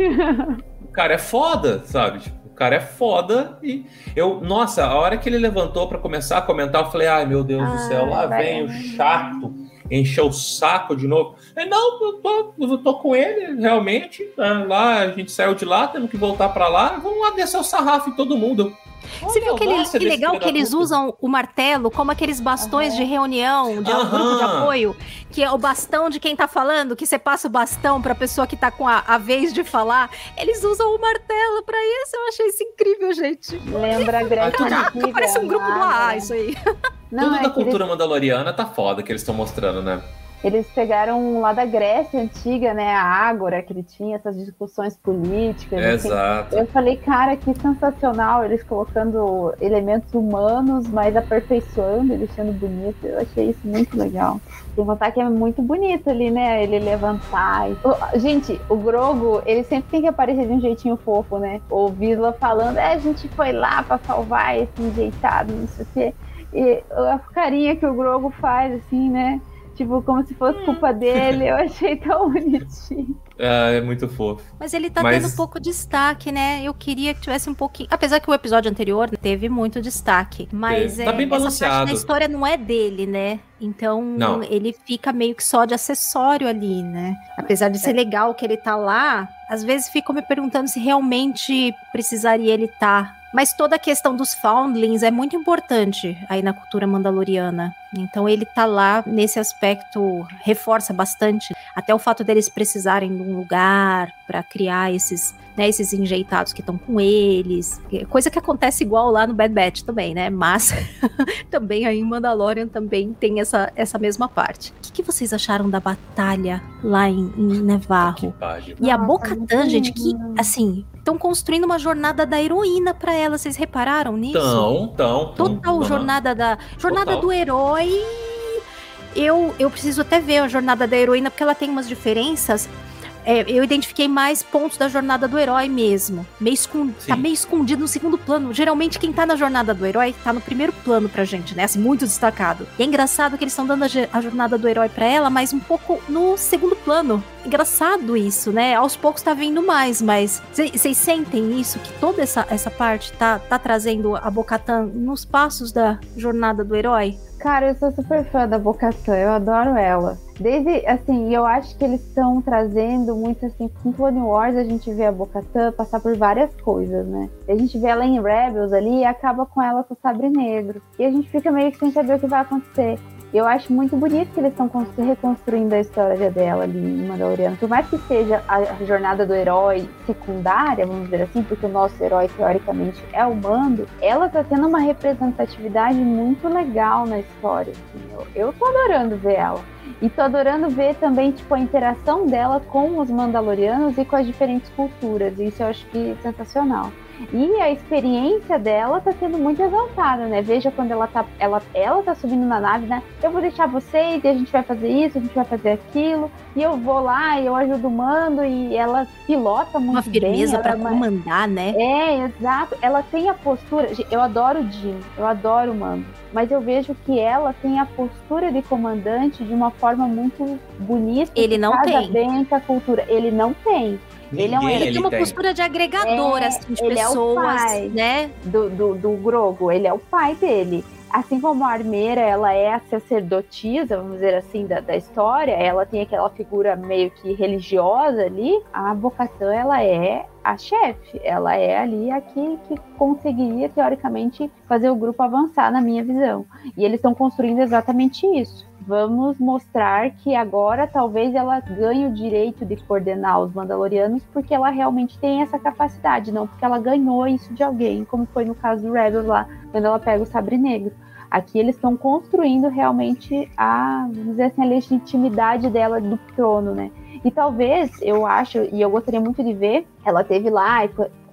O cara é foda, sabe? Tipo, o cara é foda e eu, nossa, a hora que ele levantou pra começar a comentar, eu falei, ai meu Deus do céu, lá vem o chato. encher o saco de novo. É, não, eu tô, eu tô com ele, realmente. Tá lá, a gente saiu de lá, temos que voltar para lá. Vamos lá descer o sarrafo em todo mundo. Você viu que, ele, que legal que eles usam o martelo como aqueles bastões uhum. de reunião, de uhum. grupo de apoio, que é o bastão de quem tá falando, que você passa o bastão pra pessoa que tá com a, a vez de falar. Eles usam o martelo pra isso. Eu achei isso incrível, gente. Lembra a Gretchen Caraca, parece um grupo do AA, isso aí. Não, Tudo é da cultura eles... mandaloriana tá foda que eles estão mostrando, né? Eles pegaram lá da Grécia antiga, né, a Ágora, que ele tinha essas discussões políticas. Assim. Exato. Eu falei, cara, que sensacional eles colocando elementos humanos, mas aperfeiçoando, ele sendo bonito. Eu achei isso muito legal. Sem contar que é muito bonito ali, né? Ele levantar. E... Gente, o Grogo, ele sempre tem que aparecer de um jeitinho fofo, né? O Visla falando, é, a gente foi lá para salvar esse enjeitado, não sei o quê. E a carinha que o Grogo faz, assim, né? Tipo, como se fosse culpa dele. Eu achei tão bonitinho. Ah, é muito fofo. Mas ele tá Mas... tendo pouco destaque, né? Eu queria que tivesse um pouquinho. Apesar que o episódio anterior teve muito destaque. Mas é, tá bem balanceado. essa parte da história não é dele, né? Então não. ele fica meio que só de acessório ali, né? Apesar de ser legal que ele tá lá, às vezes fico me perguntando se realmente precisaria ele estar tá mas toda a questão dos foundlings é muito importante aí na cultura mandaloriana. Então ele tá lá nesse aspecto, reforça bastante. Até o fato deles precisarem de um lugar para criar esses, né, esses enjeitados que estão com eles. Coisa que acontece igual lá no Bad Batch também, né? Mas também aí em Mandalorian também tem essa, essa mesma parte. O que, que vocês acharam da batalha lá em, em Nevarro? E a Bocatan, gente, que assim, estão construindo uma jornada da heroína para ela. Vocês repararam nisso? Tão, tão. Total tão, jornada da jornada Total. do herói. Eu, eu preciso até ver a jornada da heroína porque ela tem umas diferenças é, eu identifiquei mais pontos da jornada do herói mesmo. Meio escondido, tá meio escondido no segundo plano. Geralmente, quem tá na jornada do herói tá no primeiro plano pra gente, né? Assim, muito destacado. E é engraçado que eles estão dando a, a, jornada do herói pra ela, mas um pouco no segundo plano. Engraçado isso, né? Aos poucos tá vindo mais, mas vocês sentem isso? Que toda essa, essa parte tá, tá trazendo a Bocatan nos passos da jornada do herói? Cara, eu sou super fã da Bocatan, eu adoro ela. Desde, assim, eu acho que eles estão trazendo muito, assim, em Clone Wars a gente vê a Bocatan passar por várias coisas, né? A gente vê ela em Rebels ali e acaba com ela com o sabre negro. E a gente fica meio que sem saber o que vai acontecer. Eu acho muito bonito que eles estão reconstruindo a história dela ali em Mandaloriano. Por mais que seja a jornada do herói secundária, vamos dizer assim, porque o nosso herói teoricamente é o Mando, ela tá tendo uma representatividade muito legal na história. Assim. Eu, eu tô adorando ver ela. E tô adorando ver também, tipo, a interação dela com os Mandalorianos e com as diferentes culturas. Isso eu acho que é sensacional. E a experiência dela tá sendo muito exaltada, né? Veja quando ela tá, ela, ela tá subindo na nave, né? Eu vou deixar vocês e a gente vai fazer isso, a gente vai fazer aquilo. E eu vou lá e eu ajudo o mando e ela pilota muito Uma firmeza para comandar, né? É, exato. Ela tem a postura. Eu adoro o Jim, eu adoro o mando. Mas eu vejo que ela tem a postura de comandante de uma forma muito bonita. Ele não tem. bem com a cultura. Ele não tem. Ele, é um, ele tem uma tem. postura de agregador, é, assim, de ele pessoas, é o pai né? Do, do, do Grogo, ele é o pai dele. Assim como a Armeira, ela é a sacerdotisa, vamos dizer assim, da, da história, ela tem aquela figura meio que religiosa ali, a Bocatã, ela é a chefe, ela é ali a que, que conseguiria, teoricamente, fazer o grupo avançar, na minha visão. E eles estão construindo exatamente isso vamos mostrar que agora talvez ela ganhe o direito de coordenar os Mandalorianos porque ela realmente tem essa capacidade, não porque ela ganhou isso de alguém, como foi no caso do Rebels lá, quando ela pega o sabre negro. Aqui eles estão construindo realmente a, vamos dizer assim, a legitimidade dela do trono, né? E talvez, eu acho, e eu gostaria muito de ver, ela teve lá,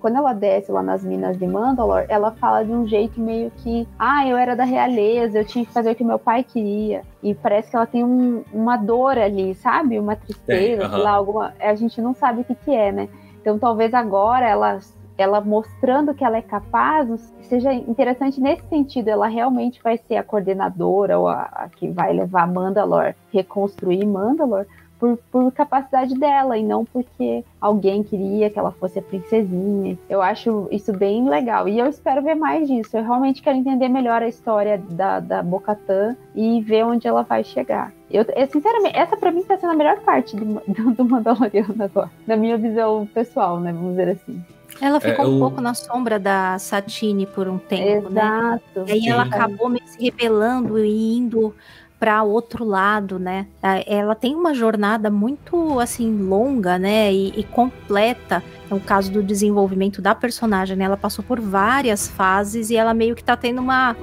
quando ela desce lá nas minas de Mandalore, ela fala de um jeito meio que, ah, eu era da realeza, eu tinha que fazer o que meu pai queria. E parece que ela tem um, uma dor ali, sabe? Uma tristeza, sei lá, alguma. A gente não sabe o que, que é, né? Então talvez agora ela ela mostrando que ela é capaz, seja interessante nesse sentido, ela realmente vai ser a coordenadora ou a, a que vai levar Mandalor, reconstruir Mandalor, por, por capacidade dela e não porque alguém queria que ela fosse a princesinha. Eu acho isso bem legal e eu espero ver mais disso. Eu realmente quero entender melhor a história da, da Bocatã e ver onde ela vai chegar. Eu, eu, sinceramente, essa pra mim tá sendo a melhor parte do, do, do Mandaloriano agora, na minha visão pessoal, né? Vamos dizer assim. Ela ficou é, eu... um pouco na sombra da Satine por um tempo, Exato. né? E aí ela acabou meio se rebelando e indo para outro lado, né? Ela tem uma jornada muito assim longa, né? E, e completa. No caso do desenvolvimento da personagem, né? Ela passou por várias fases e ela meio que tá tendo uma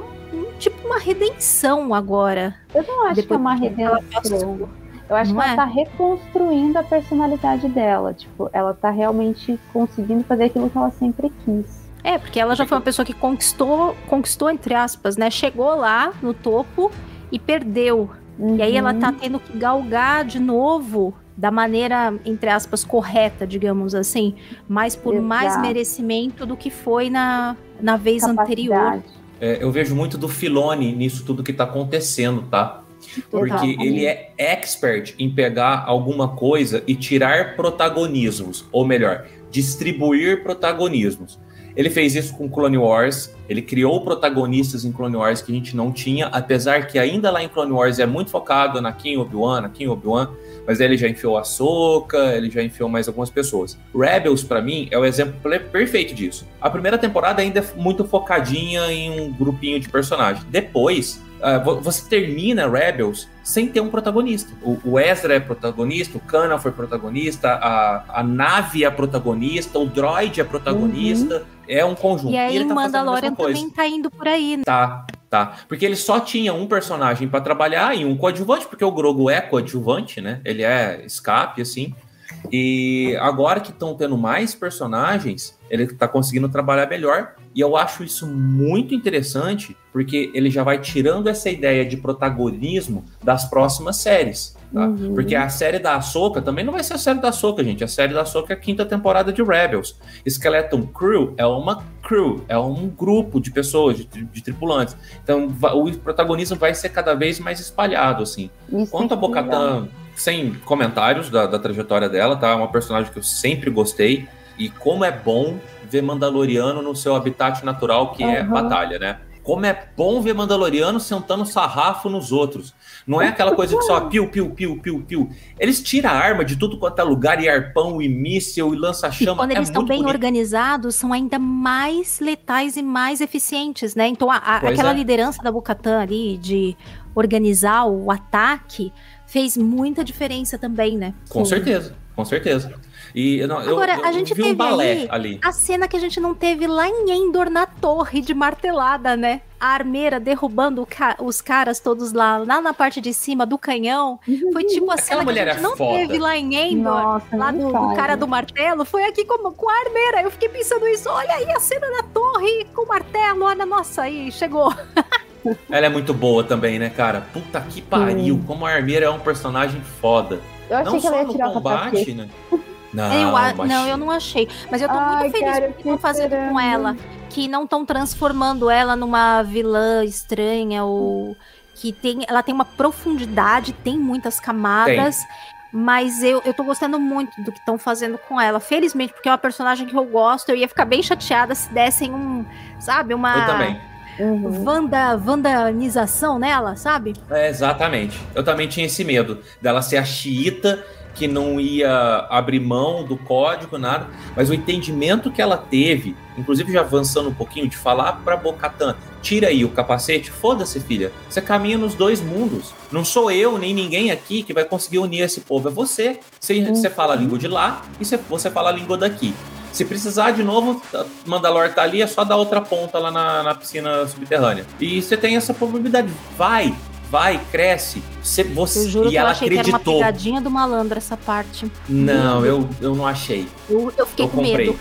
tipo uma redenção agora. Eu não acho que é uma redenção. Eu acho não que ela é? tá reconstruindo a personalidade dela. Tipo, ela tá realmente conseguindo fazer aquilo que ela sempre quis. É, porque ela já foi uma pessoa que conquistou, conquistou entre aspas, né? Chegou lá no topo e perdeu. Uhum. E aí ela tá uhum. tendo que galgar de novo da maneira, entre aspas, correta, digamos assim, mas por Exato. mais merecimento do que foi na, na vez Capacidade. anterior. É, eu vejo muito do Filone nisso tudo que tá acontecendo, tá? Porque ele é expert em pegar alguma coisa e tirar protagonismos, ou melhor, distribuir protagonismos. Ele fez isso com Clone Wars, ele criou protagonistas em Clone Wars que a gente não tinha, apesar que ainda lá em Clone Wars é muito focado na Kim Obi-Wan, na Kim Obi-Wan, mas ele já enfiou a Soca, ele já enfiou mais algumas pessoas. Rebels, para mim, é o exemplo perfeito disso. A primeira temporada ainda é muito focadinha em um grupinho de personagens. Depois, Uh, você termina Rebels sem ter um protagonista. O, o Ezra é protagonista, o Kana foi protagonista, a, a nave é protagonista, o droid é protagonista. Uhum. É um conjunto. E aí e tá Mandalorian também tá indo por aí. Né? Tá, tá. Porque ele só tinha um personagem para trabalhar e um coadjuvante, porque o Grogu é coadjuvante, né? Ele é escape, assim. E agora que estão tendo mais personagens, ele está conseguindo trabalhar melhor. E eu acho isso muito interessante, porque ele já vai tirando essa ideia de protagonismo das próximas séries. Tá? Uhum. Porque a série da Ahsoka também não vai ser a série da Ahsoka, gente. A série da Ahsoka é a quinta temporada de Rebels. Skeleton Crew é uma crew, é um grupo de pessoas, de, de tripulantes. Então o protagonismo vai ser cada vez mais espalhado, assim. Isso Quanto a é Bocatan, sem comentários da, da trajetória dela, tá? É uma personagem que eu sempre gostei. E como é bom ver Mandaloriano no seu habitat natural, que uhum. é batalha, né? Como é bom ver Mandaloriano sentando sarrafo nos outros. Não é aquela coisa que só piu, piu, piu, piu, piu. Eles tiram a arma de tudo quanto é lugar, e arpão, e míssil, e lança-chama. quando é eles estão bem bonito. organizados, são ainda mais letais e mais eficientes, né? Então, a, a, aquela é. liderança da Bocatan ali de organizar o ataque fez muita diferença também, né? Com Sim. certeza, com certeza. E não, Agora, eu, eu, a gente teve um ali, ali, a cena que a gente não teve lá em Endor na torre de martelada, né? A armeira derrubando ca os caras todos lá, lá na parte de cima do canhão. Foi tipo a cena que a gente é não foda. teve lá em Endor, Nossa, lá do, do, cara do martelo. Foi aqui com, com a armeira. Eu fiquei pensando isso. Olha aí a cena da torre com o martelo. Olha, nossa, aí chegou. Ela é muito boa também, né, cara? Puta que pariu. Sim. Como a armeira é um personagem foda. Eu achei não que ela ia tirar combate, né? Não, eu, não, eu não achei. Mas eu tô Ai, muito feliz cara, com o que estão fazendo com ela. Que não estão transformando ela numa vilã estranha ou que tem, ela tem uma profundidade, tem muitas camadas. Tem. Mas eu, eu tô gostando muito do que estão fazendo com ela. Felizmente, porque é uma personagem que eu gosto. Eu ia ficar bem chateada se dessem um, sabe, uma. Eu também. Uhum. Vanda, vandanização nela, sabe? É, exatamente. Eu também tinha esse medo dela ser a xiita que não ia abrir mão do código, nada, mas o entendimento que ela teve, inclusive já avançando um pouquinho, de falar para Bocatan, tira aí o capacete, foda-se, filha, você caminha nos dois mundos. Não sou eu nem ninguém aqui que vai conseguir unir esse povo, é você. Você, uhum. você fala a língua de lá e você, você fala a língua daqui. Se precisar de novo, Mandalor tá ali, é só dar outra ponta lá na, na piscina subterrânea. E você tem essa probabilidade. Vai, vai, cresce. Você, você, eu juro e que ela eu achei acreditou. que era uma pegadinha do malandro essa parte. Não, eu, eu não achei. Eu, eu fiquei eu com comprei. medo.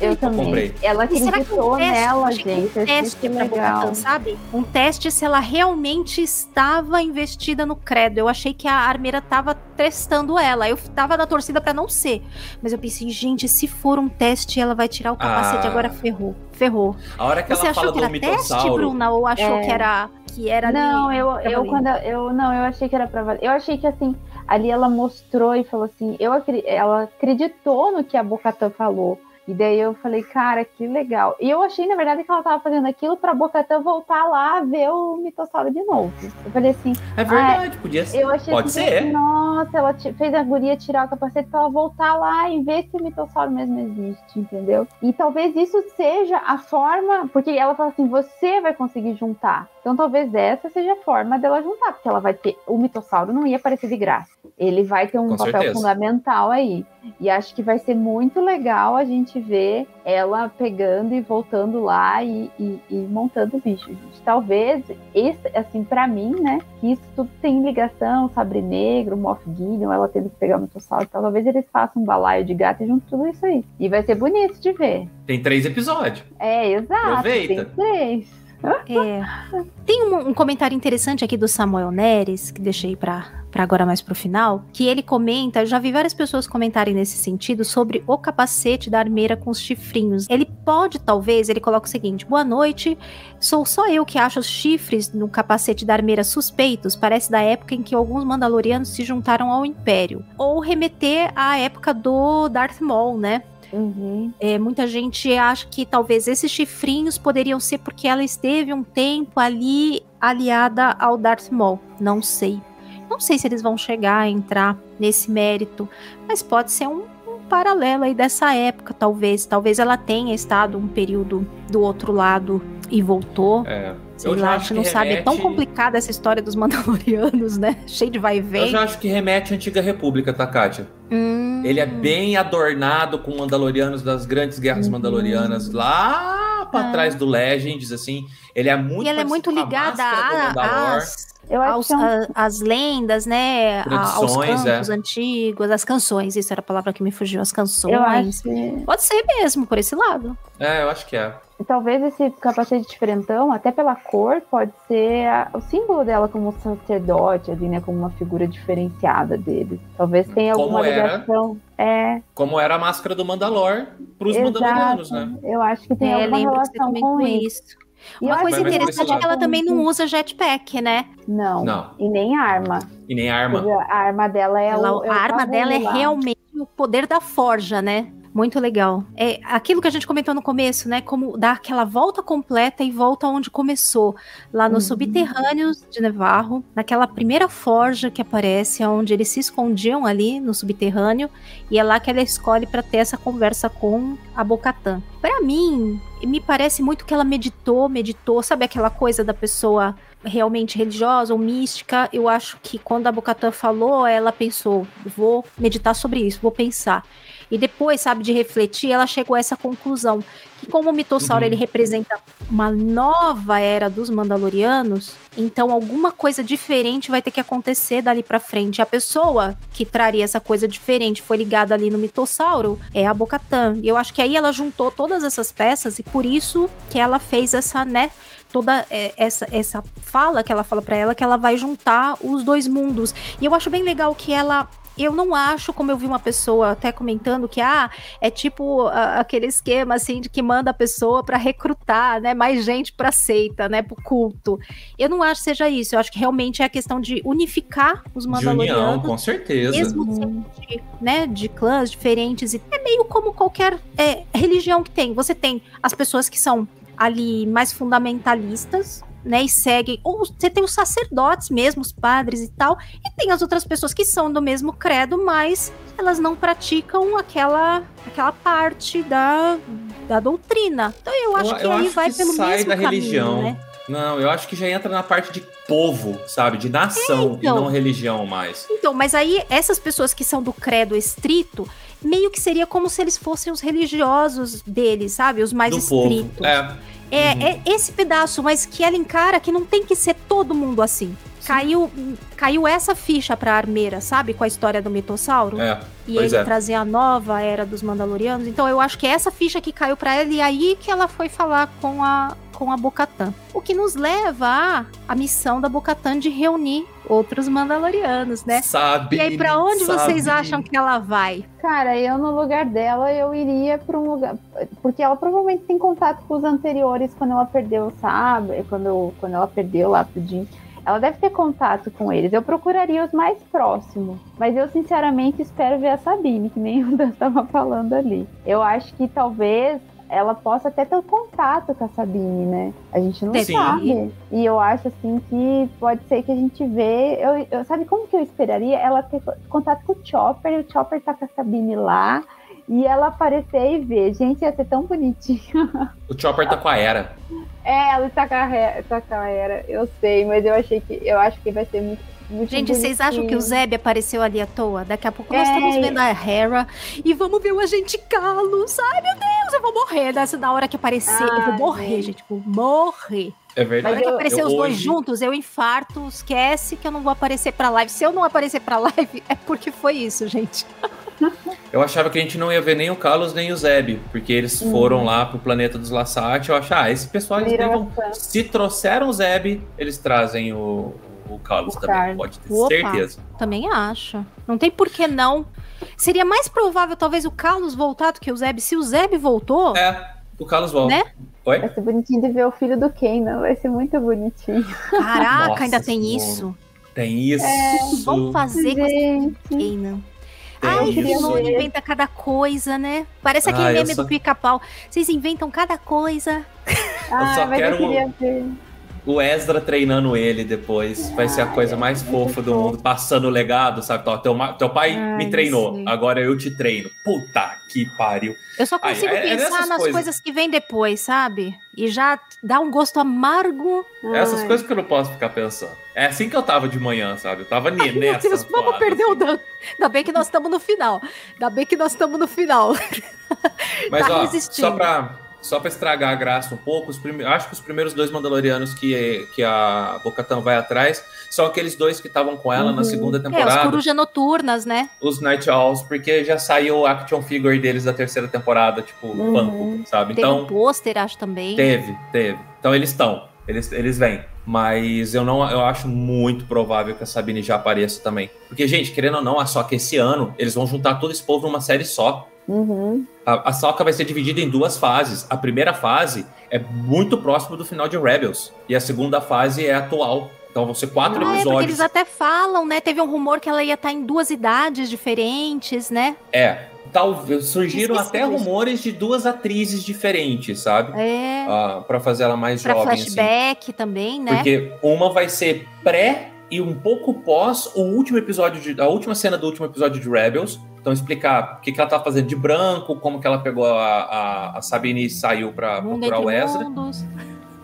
Eu também. comprei. Ela acreditou um teste, nela, gente. Um teste pra Bocatan, sabe? Um teste se ela realmente estava investida no credo. Eu achei que a armeira tava testando ela. Eu tava na torcida para não ser. Mas eu pensei, gente, se for um teste, ela vai tirar o capacete. Ah. Agora ferrou. Ferrou. A hora que Você ela achou fala que era teste. Bruna? Ou achou É. que era que era Não, ali, eu, eu quando eu não, eu achei que era pra valer. Eu achei que assim, ali ela mostrou e falou assim, eu ela acreditou no que a Bocatã falou. E daí eu falei, cara, que legal. E eu achei, na verdade, que ela tava fazendo aquilo pra Bocatã voltar lá ver o mitossauro de novo. Eu falei assim. É verdade, podia ser. Eu achei Pode assim, ser. Nossa, ela fez a guria tirar o capacete pra ela voltar lá e ver se o mitossauro mesmo existe, entendeu? E talvez isso seja a forma. Porque ela fala assim: você vai conseguir juntar. Então talvez essa seja a forma dela juntar, porque ela vai ter. O mitossauro não ia aparecer de graça. Ele vai ter um Com papel certeza. fundamental aí. E acho que vai ser muito legal a gente ver ela pegando e voltando lá e, e- e montando o bicho. gente. Talvez, esse, assim, pra mim, né, que isso tudo tem ligação, Sabre Negro, Moff Gideon, ela tendo que pegar o mitossauro e tal. Talvez eles façam um balaio de gato e junto tudo isso aí. E vai ser bonito de ver. Tem três episódios. É, exato. Aproveita. Tem três. É. Tem um, um comentário interessante aqui do Samuel Neres, que deixei pra agora mais pro final, que ele comenta, eu já vi várias pessoas comentarem nesse sentido, sobre o capacete da armeira com os chifrinhos. Ele pode, talvez, ele coloca o seguinte, boa noite, sou só eu que acho os chifres no capacete da armeira suspeitos, parece da época em que alguns mandalorianos se juntaram ao Império. Ou remeter à época do Darth Maul, né? Uhum. É, muita gente acha que talvez esses chifrinhos poderiam ser porque ela esteve um tempo ali aliada ao Darth Maul. Não sei. Não sei se eles vão chegar a entrar nesse mérito, mas pode ser um, um paralelo aí dessa época, talvez. Talvez ela tenha estado um período do outro lado e voltou. É. Sei Eu lá, a acho gente não que sabe. É tão remete- complicada essa história dos Mandalorianos, né? Cheio de vai e Eu vem. já acho que remete à Antiga República, tá, Kátia? Hum, Ele é bem adornado com Mandalorianos das grandes guerras Uhum. Mandalorianas lá pra Ah. trás do Legends, assim. Ele é muito e ela é muito ligada às, Eu acho aos, que é um- a- às lendas, né? a- aos Tradições, cantos é. antigos, as canções. Isso era a palavra que me fugiu, as canções. Eu acho que Pode ser mesmo, por esse lado. É, eu acho que é. Talvez esse capacete diferentão, até pela cor, pode ser a- o símbolo dela como sacerdote, ali, né? Como uma figura diferenciada dele. Talvez tenha Como alguma era. ligação. É, Como era a máscara do Mandalor pros exato. Mandalorianos, né? Eu acho que tem É, alguma lembro que você relação com isso. isso. E Uma coisa interessante é que ela também não usa jetpack, né? Não. Não. E nem arma. E nem arma. A arma dela é Ela- o, é a arma dela é realmente o poder da forja, né? Muito legal. É aquilo que a gente comentou no começo, né? Como dar aquela volta completa e volta onde começou. Lá nos Uhum. subterrâneos de Nevarro, naquela primeira forja que aparece, onde eles se escondiam ali no subterrâneo, e é lá que ela escolhe para ter essa conversa com a Bocatã. Para mim, me parece muito que ela meditou, meditou, sabe aquela coisa da pessoa realmente religiosa ou mística? Eu acho que quando a Bocatã falou, ela pensou, vou meditar sobre isso, vou pensar. E depois, sabe, de refletir, ela chegou a essa conclusão. Que como o mitossauro Uhum. ele representa uma nova era dos Mandalorianos, então alguma coisa diferente vai ter que acontecer dali pra frente. A pessoa que traria essa coisa diferente foi ligada ali no mitossauro é a Bocatã. E eu acho que aí ela juntou todas essas peças e por isso que ela fez essa, né, toda é, essa, essa fala que ela fala pra ela que ela vai juntar os dois mundos. E eu acho bem legal que ela eu não acho, como eu vi uma pessoa até comentando que ah, é tipo ah, aquele esquema assim de que manda a pessoa pra recrutar, né, mais gente pra seita, né, pro culto. Eu não acho que seja isso. Eu acho que realmente é a questão de unificar os De união, Mandalorianos. com certeza. Mesmo sendo de, né, de clãs diferentes, e é meio como qualquer é, religião que tem. Você tem as pessoas que são ali mais fundamentalistas, né, e seguem, ou você tem os sacerdotes mesmo, os padres e tal, e tem as outras pessoas que são do mesmo credo, mas elas não praticam aquela, aquela parte da, da doutrina. Então eu acho que eu aí acho vai que pelo sai mesmo da caminho, religião. né? Não, eu acho que já entra na parte de povo, sabe? De nação então. e não religião mais. Então, mas aí essas pessoas que são do credo estrito, meio que seria como se eles fossem os religiosos deles, sabe? Os mais do estritos. povo. É. É, Uhum. é esse pedaço, mas que ela encara que não tem que ser todo mundo assim. Caiu, caiu essa ficha pra armeira, sabe? Com a história do mitossauro. É. E ele é. trazer a nova era dos Mandalorianos. Então eu acho que é essa ficha que caiu pra ela e aí que ela foi falar com a com a Bocatã. O que nos leva à a missão da Bocatã de reunir outros Mandalorianos, né? Sabe. E aí, pra onde vocês sabe. acham que ela vai? Cara, eu no lugar dela, eu iria pra um lugar. Porque ela provavelmente tem contato com os anteriores quando ela perdeu, sabe? Quando, quando ela perdeu lá pro Jim. Ela deve ter contato com eles. Eu procuraria os mais próximos. Mas eu, sinceramente, espero ver a Sabine, que nem o Dan estava falando ali. Eu acho que talvez ela possa até ter contato com a Sabine, né? A gente não Sim. sabe. E eu acho assim que pode ser que a gente vê. Eu, eu- sabe como que eu esperaria? Ela ter co- contato com o Chopper e o Chopper tá com a Sabine lá. E ela aparecer e ver. Gente, ia ser tão bonitinho. O Chopper tá com a Era. É, ela tá com a, tá com a Era. Eu sei, mas eu achei que. Eu acho que vai ser muito. Muito Gente, vocês acham que o bonitinho. Zeb apareceu ali à toa? Daqui a pouco nós É. estamos vendo a Hera e vamos ver o agente Carlos. Ai, meu Deus, eu vou morrer nessa da hora que aparecer. eu vou Ai, morrer, gente. gente. Vou morrer. É Na verdade. hora que aparecer eu os dois hoje- juntos, eu infarto, esquece que eu não vou aparecer pra live. Se eu não aparecer pra live, é porque foi isso, gente. Eu achava que a gente não ia ver nem o Carlos nem o Zeb, porque eles Uhum. foram lá pro planeta dos Lassat. Eu achava, ah, esse pessoal eles essa- Se trouxeram o Zeb, eles trazem o, o Carlos O também, Carlos. pode ter Opa. certeza. Também acho. Não tem por que não. Seria mais provável, talvez, o Carlos voltar do que o Zeb. Se o Zeb voltou, É, o Carlos volta. Né? Oi? Vai ser bonitinho de ver o filho do Kenan. Vai ser muito bonitinho. caraca, Nossa ainda tem Senhora. isso. Tem isso. Vamos fazer com essa Gente. Kenan. Ai, ver. inventa cada coisa, né? Parece aquele Ah, eu meme só- do pica-pau. Vocês inventam cada coisa. Ah, só mas quero- eu queria ver. O Ezra treinando ele depois. Vai ser a coisa mais fofa do mundo, passando o legado, sabe? Teu, teu pai Ai, me treinou, sim. agora eu te treino. Puta que pariu. Eu só Ai, consigo é- é pensar dessas nas coisas. coisas. que vêm depois, sabe? E já dá um gosto amargo. Essas Ai. coisas que eu não posso ficar pensando. É assim que eu tava de manhã, sabe? Eu tava Meu nessa. Deus, vamos perder o assim. Dan. Ainda bem que nós estamos no final. Ainda bem que nós estamos no final. Mas Tá ó, só pra, só pra estragar a graça um pouco, os prime- acho que os primeiros dois Mandalorianos que, que a Bocatan vai atrás são aqueles dois que estavam com ela na Uhum. segunda É, os temporada, coruja noturnas, né? os Night Owls, porque já saiu o action figure deles da terceira temporada, tipo, Uhum. Funko, sabe? Teve um Então, pôster, acho também. teve, teve. Então eles estão, eles, eles vêm. Mas eu não eu acho muito provável que a Sabine já apareça também. Porque, gente, querendo ou não, é só que esse ano eles vão juntar todo esse povo numa série só. Uhum. A, a Soca vai ser dividida em duas fases. A primeira fase é muito próximo do final de Rebels. E a segunda fase é atual. Então vão ser quatro Ah, é, episódios. eles até falam, né? Teve um rumor que ela ia estar em duas idades diferentes, né? É. Talvez surgiram Esqueci até disso. rumores de duas atrizes diferentes, sabe? É. Ah, pra fazer ela mais pra jovem, assim. flashback também, né? Porque uma vai ser pré e um pouco pós o último episódio de, a última cena do último episódio de Rebels. Então explicar o que, que ela tá fazendo de branco, como que ela pegou a, a, a Sabine e saiu pra Mundo procurar o Ezra. mundos.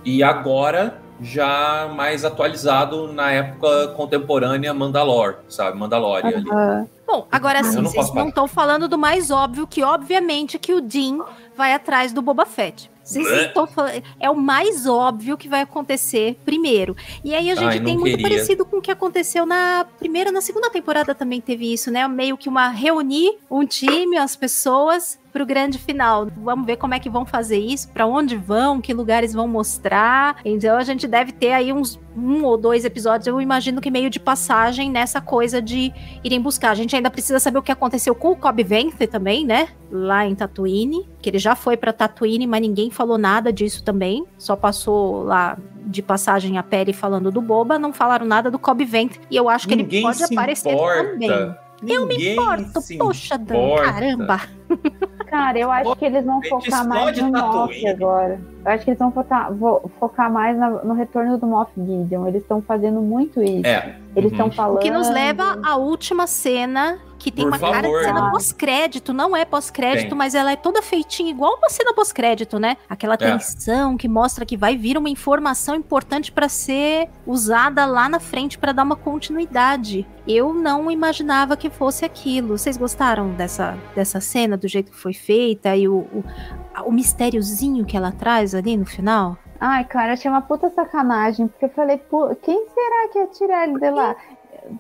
E agora já mais atualizado na época contemporânea Mandalor, sabe? Mandalorian ali. Ah, Bom, agora sim, não vocês não estão falando do mais óbvio, que obviamente que o Dean vai atrás do Boba Fett. Vocês Blé. estão falando. É o mais óbvio que vai acontecer primeiro. E aí a gente Ai, tem muito queria. parecido com o que aconteceu na primeira, na segunda temporada também teve isso, né? Meio que uma reunir um time, as pessoas pro grande final. Vamos ver como é que vão fazer isso, para onde vão, que lugares vão mostrar. Então a gente deve ter aí uns um ou dois episódios, eu imagino que meio de passagem nessa coisa de irem buscar. A gente ainda precisa saber o que aconteceu com o Cobb Vanth também, né? Lá em Tatooine, que ele já foi pra Tatooine, mas ninguém falou nada disso também. Só passou lá de passagem a pele falando do Boba, não falaram nada do Cobb Vanth. E eu acho que Ninguém ele pode aparecer importa. também. Eu me Ninguém importo, poxa, Dan, caramba. Cara, eu acho que eles vão focar mais no. Moff agora. Eu acho que eles vão focar, focar mais na- no retorno do Moff Gideon. Eles estão fazendo muito isso. É. Eles Uhum. estão falando. O que nos leva à última cena, que tem Por uma cara de favor. cena pós-crédito. Não é pós-crédito, mas ela é toda feitinha, igual uma cena pós-crédito, né? Aquela tensão que mostra que vai vir uma informação importante pra ser usada lá na frente pra dar uma continuidade. Eu não imaginava que fosse aquilo. Vocês gostaram dessa, dessa cena, do jeito que foi feita e o, o, o mistériozinho que ela traz ali no final? Ai, cara, achei uma puta sacanagem. Porque eu falei, pô, quem será que ia tirar ele de lá?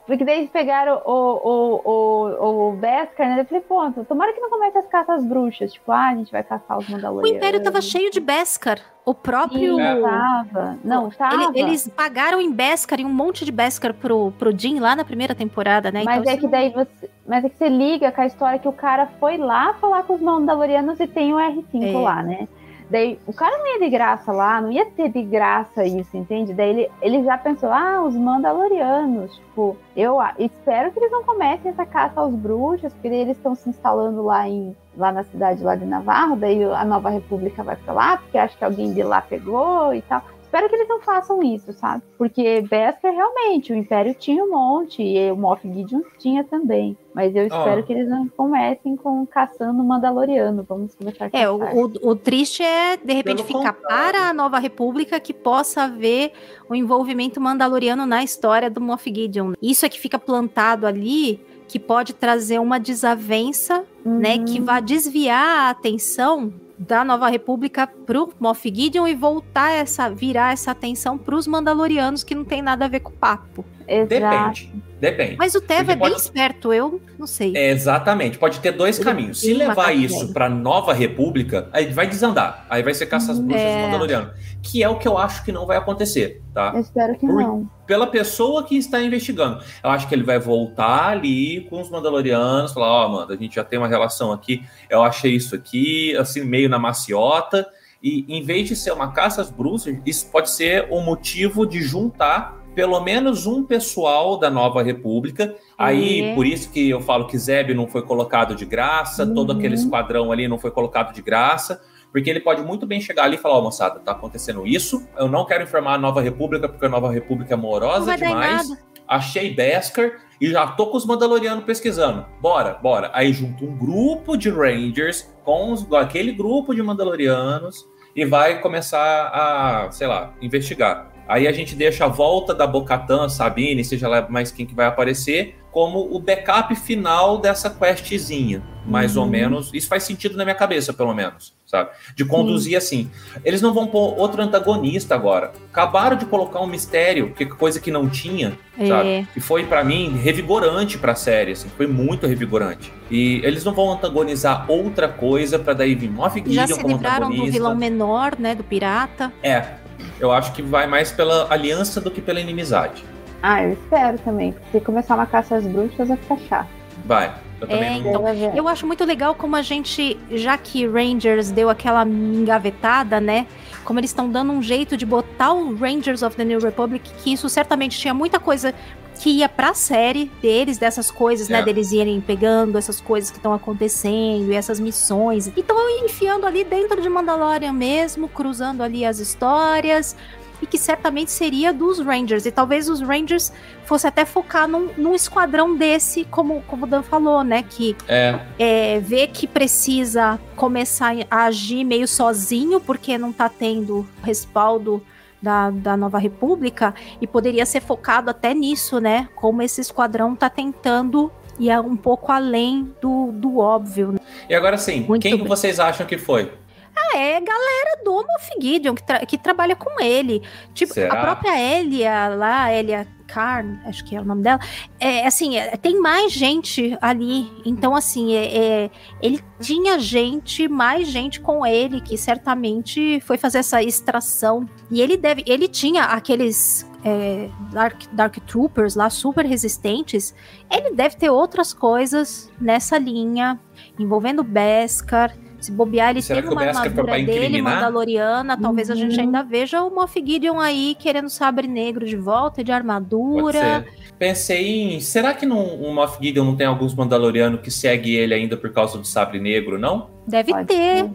Porque daí eles pegaram o, o, o, o Beskar, né? Eu falei, pô, tomara que não comece as caças bruxas. Tipo, ah, a gente vai caçar os O Mandalorianos. Império tava cheio de Beskar. O próprio. Sim, tava. Não, tava. Ele- eles pagaram em Beskar e um monte de Beskar pro, pro Jim lá na primeira temporada, né? Mas Então, é que daí você. Mas é que você liga com a história que o cara foi lá falar com os Mandalorianos e tem o R5 É. lá, né? Daí o cara não ia de graça lá, não ia ter de graça isso, entende? Daí ele, ele já pensou, ah, os Mandalorianos, tipo, eu espero que eles não comecem essa caça aos bruxos, porque eles estão se instalando lá em lá na cidade lá de Navarro, daí a Nova República vai para lá, porque acho que alguém de lá pegou e tal espero que eles não façam isso, sabe? Porque Beskar realmente, o Império tinha um monte, e o Moff Gideon tinha também. Mas eu espero oh. que eles não comecem com caçando Mandaloriano. Vamos começar É, o, o, o, triste é, de repente, Pelo ficar contrário. para a Nova República que possa ver o envolvimento Mandaloriano na história do Moff Gideon. Isso é que fica plantado ali que pode trazer uma desavença, uhum. né, que vai desviar a atenção da Nova República pro Moff Gideon e voltar essa, virar essa atenção pros Mandalorianos que não tem nada a ver com o papo. Exato. Depende. Depende. Mas o Teva é pode... bem esperto, eu não sei. É, exatamente, pode ter dois caminhos. Se levar isso para Nova República, aí vai desandar. Aí vai ser caça às bruxas é... Mandaloriano. Que é o que eu acho que não vai acontecer, tá? Eu espero que Por... não. Pela pessoa que está investigando. Eu acho que ele vai voltar ali com os Mandalorianos, falar: Ó, oh, mano, a gente já tem uma relação aqui. Eu achei isso aqui, assim, meio na maciota. E em vez de ser uma caça às bruxas, isso pode ser um motivo de juntar pelo menos um pessoal da Nova República. Aí, é. por isso que eu falo que Zeb não foi colocado de graça, uhum. todo aquele esquadrão ali não foi colocado de graça, porque ele pode muito bem chegar ali e falar: Ó, oh, moçada, tá acontecendo isso, eu não quero informar a Nova República, porque a Nova República é morosa demais. Achei Beskar e já tô com os Mandalorianos pesquisando. Bora, bora. Aí junto um grupo de Rangers com os, aquele grupo de Mandalorianos e vai começar a, sei lá, investigar. Aí a gente deixa a volta da Bocatan, Sabine, seja lá mais quem que vai aparecer, como o backup final dessa questzinha, mais uhum. ou menos. Isso faz sentido na minha cabeça, pelo menos, sabe? De conduzir assim. Eles não vão pôr outro antagonista agora. Acabaram de colocar um mistério, que coisa que não tinha, é. sabe? E foi para mim revigorante para a série, assim, foi muito revigorante. E eles não vão antagonizar outra coisa para daí vir Moff Gideon Já se livraram do vilão menor, né, do pirata. É, eu acho que vai mais pela aliança do que pela inimizade. Ah, eu espero também. Se começar uma caça às bruxas, vai ficar chato. Vai. Eu é, então, eu acho muito legal como a gente, já que Rangers deu aquela engavetada, né? Como eles estão dando um jeito de botar o Rangers of the New Republic, que isso certamente tinha muita coisa que ia pra série deles, dessas coisas, né, é. né? Deles irem pegando essas coisas que estão acontecendo e essas missões. Então, enfiando ali dentro de Mandalorian mesmo, cruzando ali as histórias. E que certamente seria dos Rangers. E talvez os Rangers fosse até focar num, num esquadrão desse, como, como o Dan falou, né? Que é. É, vê que precisa começar a agir meio sozinho, porque não tá tendo respaldo da, da Nova República e poderia ser focado até nisso, né? Como esse esquadrão tá tentando ir um pouco além do, do óbvio. Né? E agora sim, Muito quem bem. vocês acham que foi? Ah, é galera do Moff Gideon que, tra que trabalha com ele. Tipo, Será? a própria Elia lá, Elia Carn, acho que é o nome dela. É assim, é, tem mais gente ali. Então, assim, é, é, ele tinha gente, mais gente com ele, que certamente foi fazer essa extração. E ele deve. Ele tinha aqueles é, Dark, Dark Troopers lá super resistentes, ele deve ter outras coisas nessa linha, envolvendo Beskar, se bobear, ele Será tem uma armadura dele, Mandaloriana. Talvez uhum. a gente ainda veja o Moff Gideon aí querendo sabre negro de volta, de armadura. Pensei em. Será que não, o Moff Gideon não tem alguns Mandalorianos que segue ele ainda por causa do sabre negro, não? Deve Pode ter. Ser.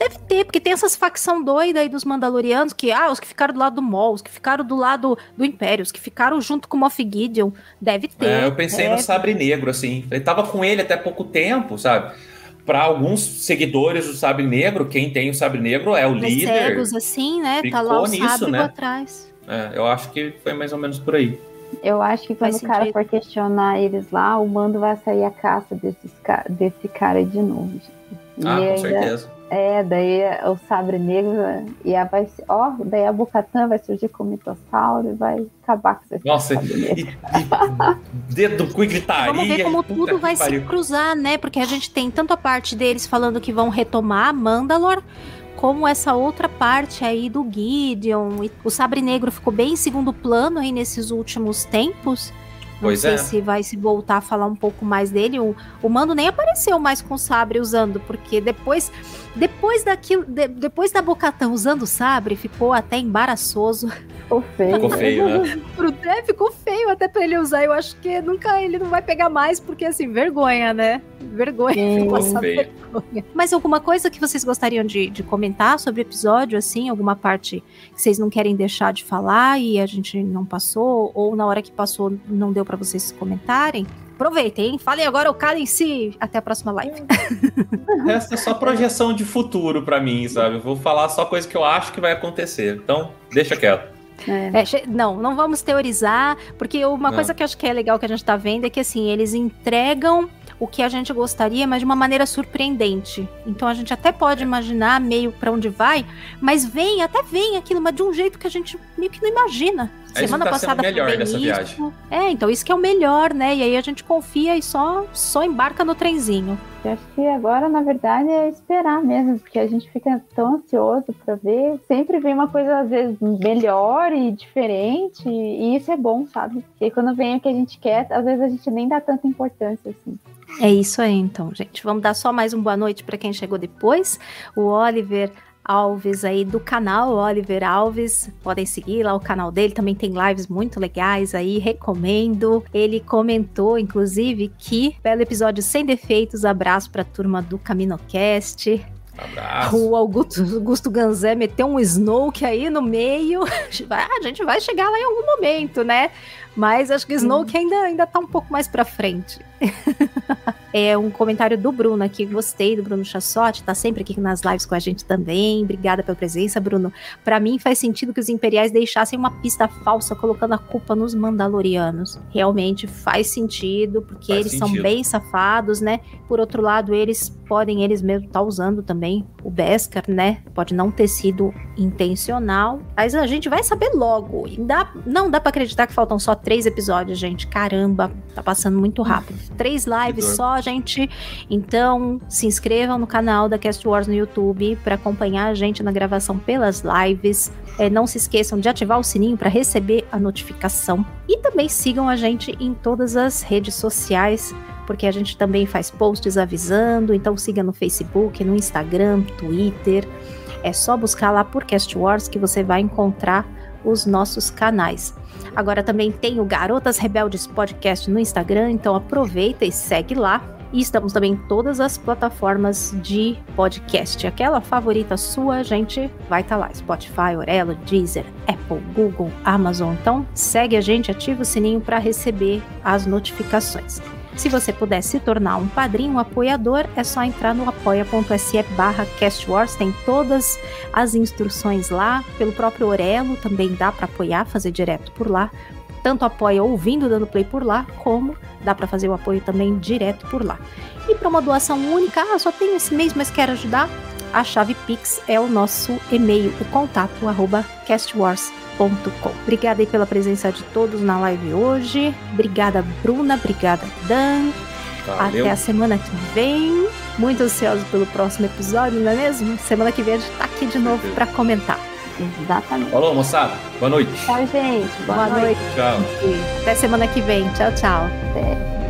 Deve ter, porque tem essas facção doida aí dos Mandalorianos, que, ah, os que ficaram do lado do Maul, os que ficaram do lado do Império, os que ficaram junto com o Moff Gideon. Deve ter. É, eu pensei deve. no Sabre Negro, assim. Ele tava com ele até pouco tempo, sabe? Para alguns seguidores do Sabre Negro, quem tem o Sabre Negro é o Os líder. cegos assim, né? Tá lá o nisso, né? atrás. É, eu acho que foi mais ou menos por aí. Eu acho que quando Faz o cara sentido. for questionar eles lá, o mando vai sair a caça desses, desse cara de novo. Ah, com certeza. É, daí o sabre negro e a vai ó, daí a Bucatã vai surgir com o mitossauro e vai acabar com esse Nossa, e, e, dedo cu e gritaria. Vamos ver como tudo vai se cruzar, né? Porque a gente tem tanto a parte deles falando que vão retomar Mandalor, como essa outra parte aí do Gideon. O Sabre Negro ficou bem em segundo plano aí nesses últimos tempos. Pois sei é. se vai se voltar a falar um pouco mais dele. O, o Mando nem apareceu mais com o sabre usando, porque depois depois daquilo, de- depois da Bocatã usando o sabre, ficou até embaraçoso. Ficou feio. Ficou feio, né? Pro Dé ficou feio até pra ele usar. Eu acho que nunca ele não vai pegar mais, porque assim, vergonha, né? Vergonha. Essa Feio. vergonha. Mas alguma coisa que vocês gostariam de, de comentar sobre o episódio, assim? Alguma parte que vocês não querem deixar de falar e a gente não passou? Ou na hora que passou não deu pra vocês comentarem? Aproveitem, hein? Falem agora o cara em si. Até a próxima live. Resta só projeção de futuro pra mim, sabe? Eu vou falar só coisa que eu acho que vai acontecer. Então, deixa quieto. É, che- não, não vamos teorizar, porque uma Não. coisa que eu acho que é legal que a gente tá vendo é que assim, eles entregam o que a gente gostaria, mas de uma maneira surpreendente. Então a gente até pode imaginar meio pra onde vai, mas vem, até vem aquilo, mas de um jeito que a gente meio que não imagina. É que tá sendo melhor foi bem dessa viagem. É, então isso que é o melhor, né? E aí a gente confia e só só embarca no trenzinho. Eu acho que agora, na verdade, é esperar mesmo, porque a gente fica tão ansioso pra ver. Sempre vem uma coisa, às vezes, melhor e diferente, e isso é bom, sabe? E quando vem o que a gente quer, às vezes a gente nem dá tanta importância assim. É isso aí, então, gente. Vamos dar só mais um boa noite para quem chegou depois. O Oliver Alves aí do canal Oliver Alves. Podem seguir lá o canal dele, também tem lives muito legais aí, recomendo. Ele comentou, inclusive, que belo episódio sem defeitos. Abraço pra turma do CaminoCast. Abraço. O Augusto, Augusto Ganzé meteu um Snoke aí no meio. A gente vai chegar lá em algum momento, né? Mas acho que Snoke ainda, ainda tá um pouco mais pra frente. é um comentário do Bruno aqui. Gostei do Bruno Chassotti, tá sempre aqui nas lives com a gente também. Obrigada pela presença, Bruno. Pra mim faz sentido que os imperiais deixassem uma pista falsa colocando a culpa nos mandalorianos. Realmente faz sentido, porque Faz eles são sentido. bem safados, né? Por outro lado, eles podem eles mesmos estar usando também o Beskar, né? Pode não ter sido intencional, mas a gente vai saber logo. E dá, não dá pra acreditar que faltam só três episódios, gente. Caramba, tá passando muito rápido. Três lives só, gente. Então, se inscrevam no canal da Cast Wars no YouTube para acompanhar a gente na gravação pelas lives. É, não se esqueçam de ativar o sininho para receber a notificação. E também sigam a gente em todas as redes sociais, porque a gente também faz posts avisando. Então siga no Facebook, no Instagram, Twitter. É só buscar lá por Cast Wars que você vai encontrar os nossos canais. Agora também tem o Garotas Rebeldes Podcast no Instagram, então aproveita e segue lá. E estamos também em todas as plataformas de podcast. Aquela favorita sua, a gente vai estar lá. Spotify, Orelo, Deezer, Apple, Google, Amazon. Então segue a gente, ativa o sininho para receber as notificações. Se você puder se tornar um padrinho, um apoiador, é só entrar no apoia.se barra castwars, tem todas as instruções lá, pelo próprio Orelo também dá para apoiar, fazer direto por lá. Tanto apoia ouvindo, dando play por lá, como dá para fazer o apoio também direto por lá. E para uma doação única, ah, só tenho esse mês, mas quero ajudar, a chave Pix é o nosso e-mail, o contato arroba castwars.com. Obrigada aí pela presença de todos na live hoje. Obrigada, Bruna. Obrigada, Dan. Valeu. Até a semana que vem. Muito ansioso pelo próximo episódio, não é mesmo? Semana que vem a gente tá aqui de novo para comentar. Exatamente. Falou, moçada. Boa noite. Tchau, gente. Boa, noite. Tchau. Até semana que vem. Tchau, tchau. Até.